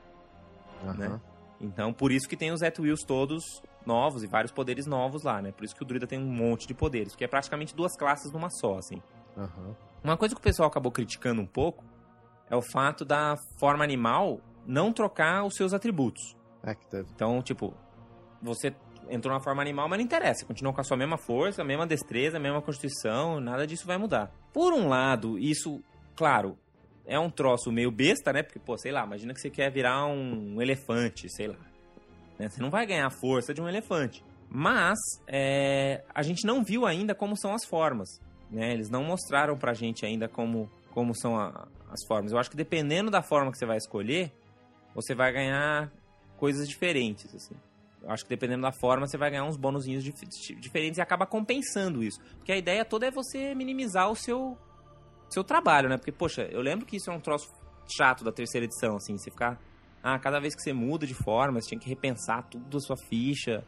Speaker 2: Uhum. Né? Então, por isso que tem os At todos novos e vários poderes novos lá, né? Por isso que o Druida tem um monte de poderes, porque é praticamente duas classes numa só, assim.
Speaker 3: Uhum.
Speaker 2: Uma coisa que o pessoal acabou criticando um pouco é o fato da forma animal não trocar os seus atributos.
Speaker 3: Active.
Speaker 2: Então, tipo, você entrou na forma animal, mas não interessa. Continua com a sua mesma força, a mesma destreza, a mesma constituição, nada disso vai mudar. Por um lado, isso, claro, é um troço meio besta, né? Porque, pô, sei lá, imagina que você quer virar um elefante, sei lá. Né? Você não vai ganhar a força de um elefante. Mas é, a gente não viu ainda como são as formas. Né? Eles não mostraram pra gente ainda como, como são a, as formas. Eu acho que dependendo da forma que você vai escolher, você vai ganhar coisas diferentes, assim. Eu acho que dependendo da forma, você vai ganhar uns bônusinhos dif diferentes e acaba compensando isso. Porque a ideia toda é você minimizar o seu, seu trabalho, né? Porque, poxa, eu lembro que isso é um troço chato da terceira edição, assim. Você ficar... Ah, cada vez que você muda de forma, você tinha que repensar tudo a sua ficha,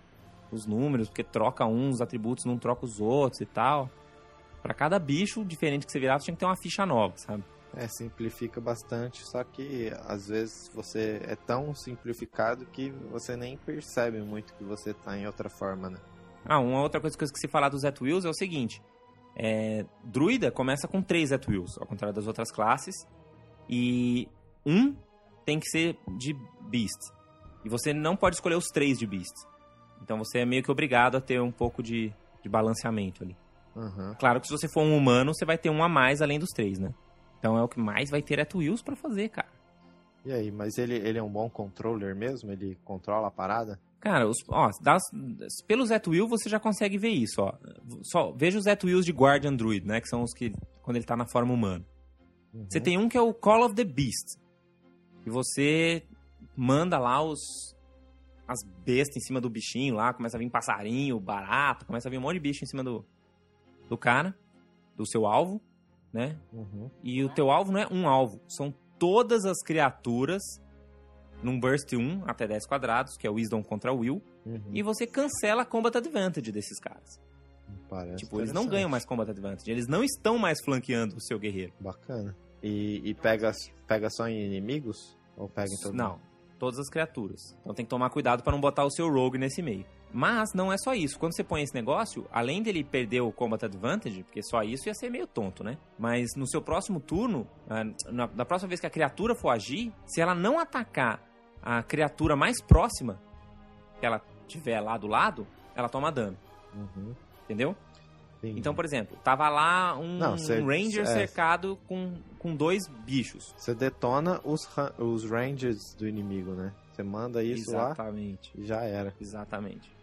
Speaker 2: os números, porque troca uns atributos, não troca os outros e tal para cada bicho diferente que você virava, tinha que ter uma ficha nova, sabe?
Speaker 3: É, simplifica bastante, só que às vezes você é tão simplificado que você nem percebe muito que você tá em outra forma, né?
Speaker 2: Ah, uma outra coisa que eu esqueci de falar dos Zet Wheels é o seguinte: é, Druida começa com três Zet Wheels, ao contrário das outras classes, e um tem que ser de Beast. E você não pode escolher os três de Beast. Então você é meio que obrigado a ter um pouco de, de balanceamento ali.
Speaker 3: Uhum.
Speaker 2: Claro que se você for um humano, você vai ter um a mais além dos três, né? Então é o que mais vai ter at wheels para fazer, cara.
Speaker 3: E aí, mas ele, ele é um bom controller mesmo? Ele controla a parada?
Speaker 2: Cara, os, ó, das, pelos at wheel você já consegue ver isso, ó. Só, veja os wheels de Guardian Druid, né? Que são os que, quando ele tá na forma humana. Uhum. Você tem um que é o Call of the Beast. E você manda lá os, as bestas em cima do bichinho lá, começa a vir passarinho, barato, começa a vir um monte de bicho em cima do, do cara, do seu alvo, né?
Speaker 3: Uhum.
Speaker 2: E o teu alvo não é um alvo, são todas as criaturas num burst 1 até 10 quadrados, que é o Wisdom contra o Will, uhum. e você cancela a Combat Advantage desses caras.
Speaker 3: Parece
Speaker 2: tipo, eles não ganham mais Combat Advantage, eles não estão mais flanqueando o seu guerreiro.
Speaker 3: Bacana. E, e pega, pega só em inimigos? Ou pega em todo
Speaker 2: Não, todas as criaturas. Então tem que tomar cuidado para não botar o seu rogue nesse meio. Mas não é só isso. Quando você põe esse negócio, além dele perder o Combat Advantage, porque só isso ia ser meio tonto, né? Mas no seu próximo turno, ah, na, na próxima vez que a criatura for agir, se ela não atacar a criatura mais próxima que ela tiver lá do lado, ela toma dano.
Speaker 3: Uhum.
Speaker 2: Entendeu?
Speaker 3: Entendi.
Speaker 2: Então, por exemplo, tava lá um,
Speaker 3: Não, cê-
Speaker 2: um Ranger
Speaker 3: é.
Speaker 2: cercado com, com dois bichos.
Speaker 3: Você detona os, os ranges do inimigo, né? Você manda isso lá
Speaker 2: Exatamente.
Speaker 3: já era.
Speaker 2: Exatamente.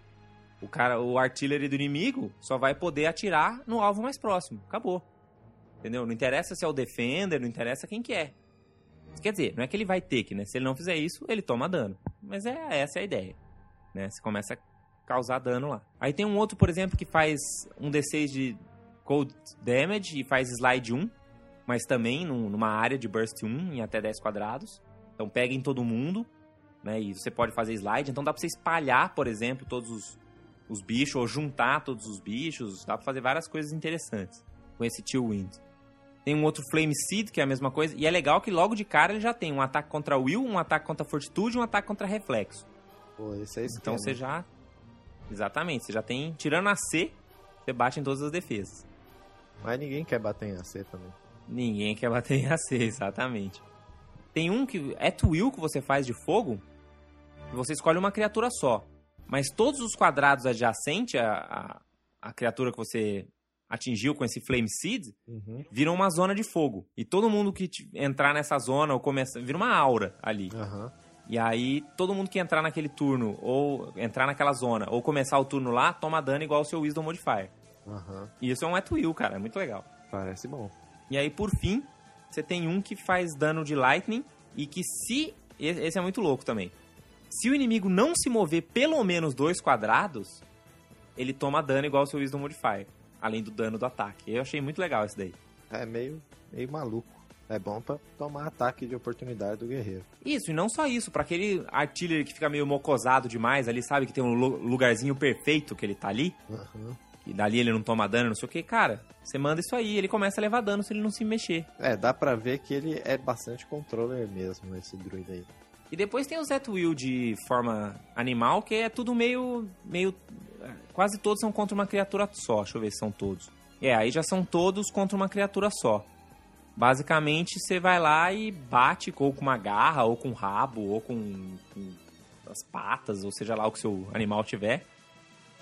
Speaker 2: O cara, o artillery do inimigo só vai poder atirar no alvo mais próximo. Acabou. Entendeu? Não interessa se é o defender, não interessa quem que é. Quer dizer, não é que ele vai ter que, né? Se ele não fizer isso, ele toma dano. Mas é essa é a ideia. Né? Você começa a causar dano lá. Aí tem um outro, por exemplo, que faz um D6 de cold damage e faz slide 1, mas também num- numa área de burst 1 em até 10 quadrados. Então pega em todo mundo, né? E você pode fazer slide. Então dá pra você espalhar, por exemplo, todos os, os bichos, ou juntar todos os bichos. Dá pra fazer várias coisas interessantes com esse Chill Wind. Tem um outro Flame Seed, que é a mesma coisa. E é legal que logo de cara ele já tem um ataque contra Will, um ataque contra Fortitude e um ataque contra Reflexo.
Speaker 3: Pô, esse é
Speaker 2: Então você já. Exatamente, você já tem. Tirando a C, você bate em todas as defesas.
Speaker 3: Mas ninguém quer bater em AC também.
Speaker 2: Ninguém quer bater em AC, [laughs] exatamente. Tem um que é Will que você faz de fogo, e você escolhe uma criatura só. Mas todos os quadrados adjacentes à, à, à criatura que você atingiu com esse Flame Seed
Speaker 3: Uhum.
Speaker 2: viram uma zona de fogo. E todo mundo que entrar nessa zona ou começar. vira uma aura ali.
Speaker 3: Aham.
Speaker 2: E aí, todo mundo que entrar naquele turno, ou entrar naquela zona, ou começar o turno lá, toma dano igual o seu Wisdom Modifier.
Speaker 3: Aham.
Speaker 2: E isso é um at will, cara, é muito legal.
Speaker 3: Parece bom.
Speaker 2: E aí, por fim, você tem um que faz dano de Lightning, e que se. Esse é muito louco também. Se o inimigo não se mover pelo menos dois quadrados, ele toma dano igual o seu Wisdom Modifier. Além do dano do ataque. Eu achei muito legal isso daí.
Speaker 3: É meio, meio maluco. É bom pra tomar ataque de oportunidade do guerreiro.
Speaker 2: Isso, e não só isso, pra aquele artillery que fica meio mocosado demais ali, sabe? Que tem um lu- lugarzinho perfeito que ele tá ali,
Speaker 3: Aham.
Speaker 2: e dali ele não toma dano, não sei o que, cara, você manda isso aí, ele começa a levar dano se ele não se mexer.
Speaker 3: É, dá pra ver que ele é bastante controller mesmo, esse druida aí.
Speaker 2: E depois tem o Zet Will de forma animal, que é tudo meio. meio. Quase todos são contra uma criatura só. Deixa eu ver se são todos. É, aí já são todos contra uma criatura só. Basicamente, você vai lá e bate ou com uma garra, ou com um rabo, ou com, com as patas, ou seja lá o que seu animal tiver.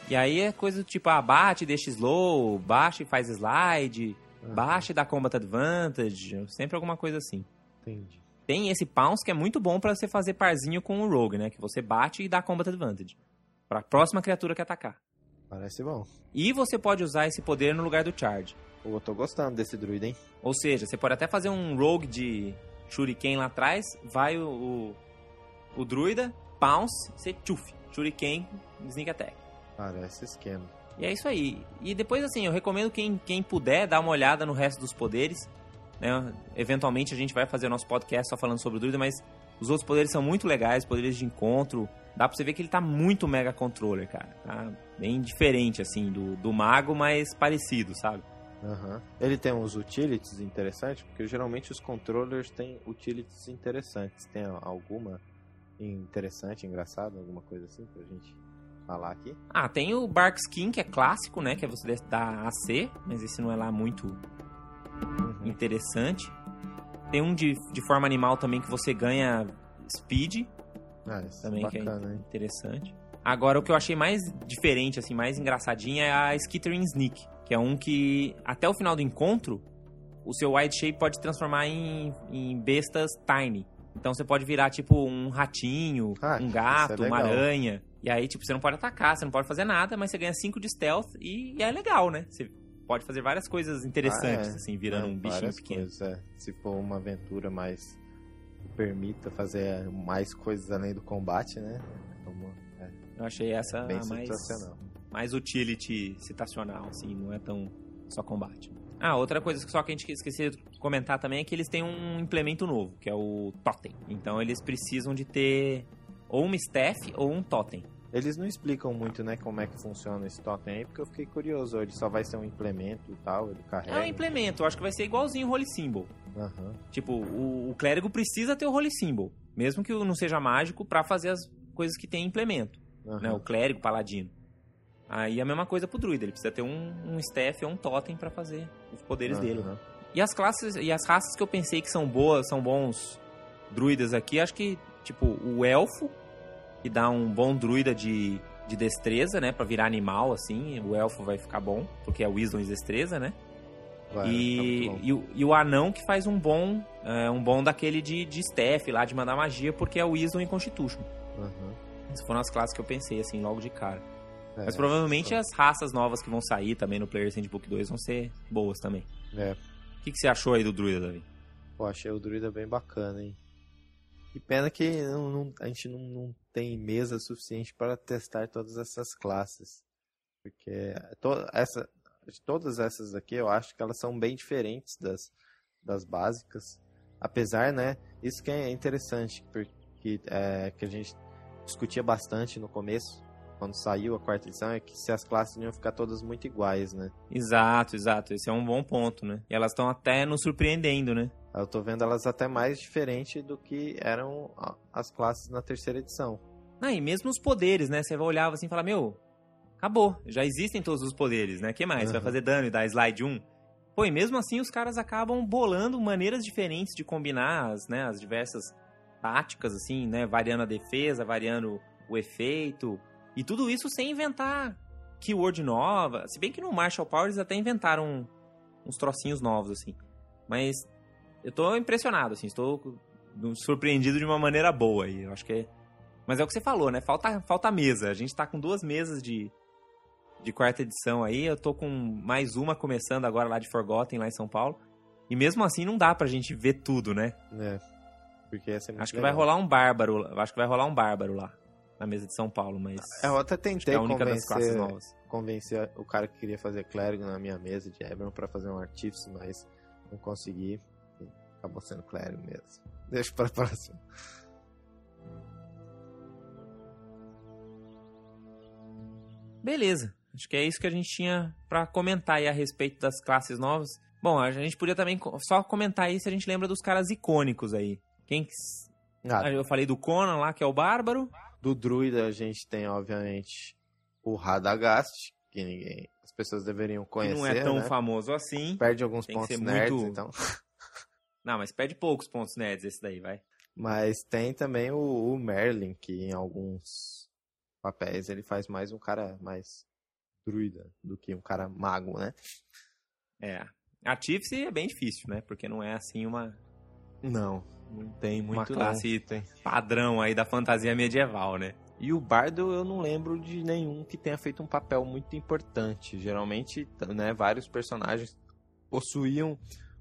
Speaker 2: E aí é coisa do tipo, ah, bate, deixa slow, baixa e faz slide,
Speaker 3: Aham.
Speaker 2: baixa e dá combat advantage, sempre alguma coisa assim.
Speaker 3: Entendi.
Speaker 2: Tem esse pounce que é muito bom pra você fazer parzinho com o rogue, né? Que você bate e dá combat advantage. Pra próxima criatura que atacar.
Speaker 3: Parece bom.
Speaker 2: E você pode usar esse poder no lugar do charge.
Speaker 3: Eu tô gostando desse druida, hein?
Speaker 2: Ou seja, você pode até fazer um rogue de shuriken lá atrás, vai o, o, o druida, pounce, você tchuf, shuriken, sneak attack.
Speaker 3: Parece esquema.
Speaker 2: E é isso aí. E depois, assim, eu recomendo quem, quem puder dar uma olhada no resto dos poderes. Né? Eventualmente a gente vai fazer o nosso podcast só falando sobre o druida, mas os outros poderes são muito legais, poderes de encontro. Dá pra você ver que ele tá muito mega controller, cara. Tá bem diferente, assim, do, do mago, mas parecido, sabe?
Speaker 3: Aham. Ele tem uns utilities interessantes, porque geralmente os controllers têm utilities interessantes. Tem alguma interessante, engraçada, alguma coisa assim pra gente falar aqui?
Speaker 2: Ah, tem o Bark Skin, que é clássico, né? Que é você dar AC, mas esse não é lá muito
Speaker 3: Uhum.
Speaker 2: Interessante. Tem um de, de forma animal também que você ganha speed,
Speaker 3: Ah, isso
Speaker 2: também que é
Speaker 3: bacana, hein?
Speaker 2: interessante. Agora, o que eu achei mais diferente, assim, mais engraçadinha é a Skittering Sneak, que é um que, até o final do encontro, o seu Wide Shape pode transformar em, em bestas tiny. Então você pode virar, tipo, um ratinho,
Speaker 3: Ah,
Speaker 2: um
Speaker 3: isso
Speaker 2: gato,
Speaker 3: é
Speaker 2: uma aranha. E aí, tipo, você não pode atacar, você não pode fazer nada, mas você ganha 5 de stealth e, e é legal, né? Você pode fazer várias coisas interessantes,
Speaker 3: Ah, é.
Speaker 2: assim, virando
Speaker 3: É,
Speaker 2: um bichinho pequeno.
Speaker 3: coisas, é. Se for uma aventura mais que permita fazer mais coisas além do combate, né? É
Speaker 2: Eu achei essa
Speaker 3: bem
Speaker 2: a mais, mais utility citacional, assim, não é tão só combate. Ah, outra coisa que só que a gente esqueceu de comentar também é que eles têm um implemento novo, que é o Totem. Então eles precisam de ter ou uma staff ou um Totem.
Speaker 3: Eles não explicam muito, né, como é que funciona esse totem aí, porque eu fiquei curioso. Ele só vai ser um implemento e tal, ele carrega.
Speaker 2: É um implemento, acho que vai ser igualzinho o Holy Symbol.
Speaker 3: Aham.
Speaker 2: Tipo, o, o clérigo precisa ter o Holy Symbol, mesmo que não seja mágico, pra fazer as coisas que tem implemento,
Speaker 3: aham.
Speaker 2: né? O clérigo, paladino. Aí a mesma coisa pro druida, ele precisa ter um, um staff ou um totem pra fazer os poderes
Speaker 3: Aham.
Speaker 2: dele. E as classes e as raças que eu pensei que são boas, são bons druidas aqui, acho que, tipo, o elfo, que dá um bom druida de, de destreza, né? Pra virar animal, assim, o elfo vai ficar bom, porque é Wisdom e destreza, né?
Speaker 3: Vai,
Speaker 2: e,
Speaker 3: tá bom.
Speaker 2: e, o, e o anão que faz um bom, é, um bom daquele de, de staff lá, de mandar magia, porque é Wisdom e Constitution.
Speaker 3: Aham.
Speaker 2: Essas foram as classes que eu pensei, assim, logo de cara.
Speaker 3: É,
Speaker 2: Mas provavelmente as raças novas que vão sair também no Player's Handbook 2 vão ser boas também.
Speaker 3: É,
Speaker 2: O que, que você achou aí do druida, Davi?
Speaker 3: pô, achei o druida bem bacana, hein? Que pena que não- não- a gente não, não tem mesa suficiente para testar todas essas classes. Porque to, essa, todas essas aqui eu acho que elas são bem diferentes das, das básicas. Apesar, né? Isso que é interessante, porque é, que a gente discutia bastante no começo, quando saiu a quarta edição, é que se as classes iam ficar todas muito iguais, né?
Speaker 2: Exato, exato. Esse é um bom ponto, né? E elas estão até nos surpreendendo, né?
Speaker 3: Eu tô vendo elas até mais diferentes do que eram as classes na terceira edição.
Speaker 2: Ah, e mesmo os poderes, né? Você vai olhar assim e falar, meu, acabou. Já existem todos os poderes, né? que mais? Vai
Speaker 3: Aham.
Speaker 2: fazer dano e dar slide 1? Pô, e mesmo assim os caras acabam bolando maneiras diferentes de combinar as, né, as diversas táticas, assim, né? Variando a defesa, variando o efeito. E tudo isso sem inventar keyword nova. Se bem que no Marshall Power eles até inventaram uns trocinhos novos, assim. Mas eu tô impressionado, assim. Estou surpreendido de uma maneira boa aí. Eu acho que é... Mas é o que você falou, né? Falta, falta mesa. A gente tá com duas mesas de, de quarta edição aí. Eu tô com mais uma começando agora lá de Forgotten, lá em São Paulo. E mesmo assim não dá pra gente ver tudo, né?
Speaker 3: né? Porque essa é muito
Speaker 2: Acho que vai
Speaker 3: legal.
Speaker 2: rolar um bárbaro. Acho que vai rolar um bárbaro lá. Na mesa de São Paulo, mas.
Speaker 3: É, Eu até
Speaker 2: que é
Speaker 3: tentei
Speaker 2: a única das classes
Speaker 3: convencer,
Speaker 2: novas.
Speaker 3: convencer o cara que queria fazer clérigo na minha mesa de Ebron pra fazer um artífice, mas não consegui. Acabou sendo clérigo mesmo. Deixa pra próxima.
Speaker 2: Beleza. Acho que é isso que a gente tinha pra comentar aí a respeito das classes novas. Bom, a gente podia também só comentar aí se a gente lembra dos caras icônicos aí. Quem
Speaker 3: Ah,
Speaker 2: Eu falei do Conan lá, que é o Bárbaro.
Speaker 3: Do druida a gente tem, obviamente, o Radagast, que ninguém. As pessoas deveriam
Speaker 2: Que
Speaker 3: conhecer.
Speaker 2: não é tão
Speaker 3: né?
Speaker 2: famoso assim.
Speaker 3: Perde alguns
Speaker 2: Tem que
Speaker 3: pontos nerds,
Speaker 2: muito-
Speaker 3: então. [laughs]
Speaker 2: Não, mas perde poucos pontos nerds esse daí, vai.
Speaker 3: Mas tem também o, o Merlin, que em alguns papéis ele faz mais um cara mais druida do que um cara mago, né?
Speaker 2: É. Artífice é bem difícil, né? Porque não é assim uma,
Speaker 3: Não, não tem muito
Speaker 2: uma classe
Speaker 3: não. Tem.
Speaker 2: padrão aí da fantasia medieval, né?
Speaker 3: E o bardo eu não lembro de nenhum que tenha feito um papel muito importante. Geralmente, né, vários personagens possuíam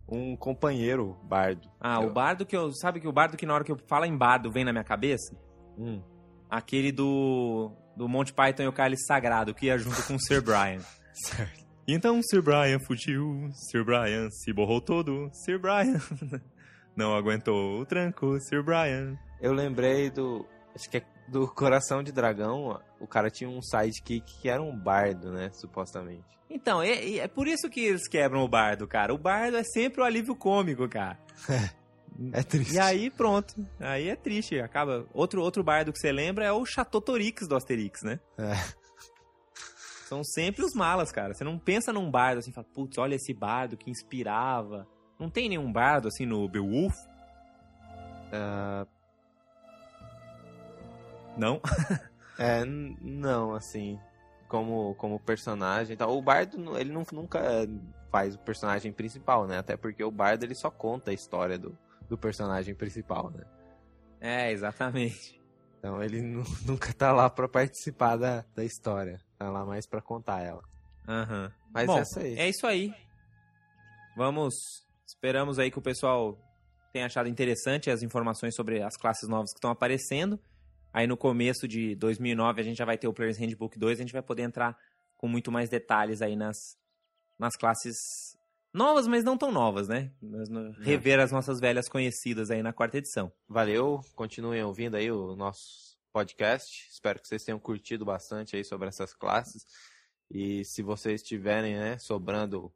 Speaker 3: um companheiro bardo.
Speaker 2: Ah,
Speaker 3: Eu-
Speaker 2: o bardo que eu. Sabe que o bardo que na hora que eu falo em bardo vem na minha cabeça?
Speaker 3: Hum,
Speaker 2: Aquele do. Do Monty Python e o Cálice Sagrado, que ia junto com o Sir Brian. [laughs]
Speaker 3: certo.
Speaker 2: Então Sir Brian fugiu, Sir Brian se borrou todo, Sir Brian [laughs] não aguentou o tranco, Sir Brian.
Speaker 3: Eu lembrei do. Acho que é do Coração de Dragão. O cara tinha um sidekick que era um bardo, né? Supostamente.
Speaker 2: Então, é, é por isso que eles quebram o bardo, cara. O bardo é sempre o alívio cômico, cara. [laughs]
Speaker 3: É triste.
Speaker 2: E aí, pronto. Aí é triste. Acaba. Outro, outro bardo que você lembra é o Chateautorix do Asterix, né?
Speaker 3: É.
Speaker 2: São sempre os malas, cara. Você não pensa num bardo assim, fala, putz, olha esse bardo que inspirava. Não tem nenhum bardo assim no Beowulf?
Speaker 3: Ah,
Speaker 2: Não? [laughs]
Speaker 3: É, não, assim, como, como personagem e tal. O Bardo, ele nu- nunca faz o personagem principal, né? Até porque o Bardo, ele só conta a história do, do personagem principal, né?
Speaker 2: É, exatamente.
Speaker 3: Então ele nu- [laughs] nunca tá lá pra participar da, da história. Tá lá mais pra contar ela.
Speaker 2: Aham.
Speaker 3: Mas
Speaker 2: Bom,
Speaker 3: essa aí.
Speaker 2: É isso aí. Vamos. Esperamos aí que o pessoal tenha achado interessante as informações sobre as classes novas que estão aparecendo. Aí no começo de 2009 a gente já vai ter o Player's Handbook 2, a gente vai poder entrar com muito mais detalhes aí nas, nas classes novas, mas não tão novas, né? No- Rever as nossas velhas conhecidas aí na quarta edição.
Speaker 3: Valeu, continuem ouvindo aí o nosso podcast. Espero que vocês tenham curtido bastante aí sobre essas classes. E se vocês tiverem né, sobrando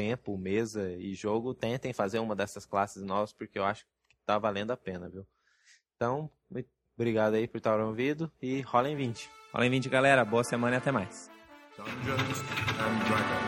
Speaker 3: tempo, mesa e jogo, tentem fazer uma dessas classes novas, porque eu acho que tá valendo a pena, viu? Então, obrigado aí por estar ouvindo e rolem 20.
Speaker 2: Rolem 20, galera. Boa semana e até mais.
Speaker 5: Dungeons and Dragons.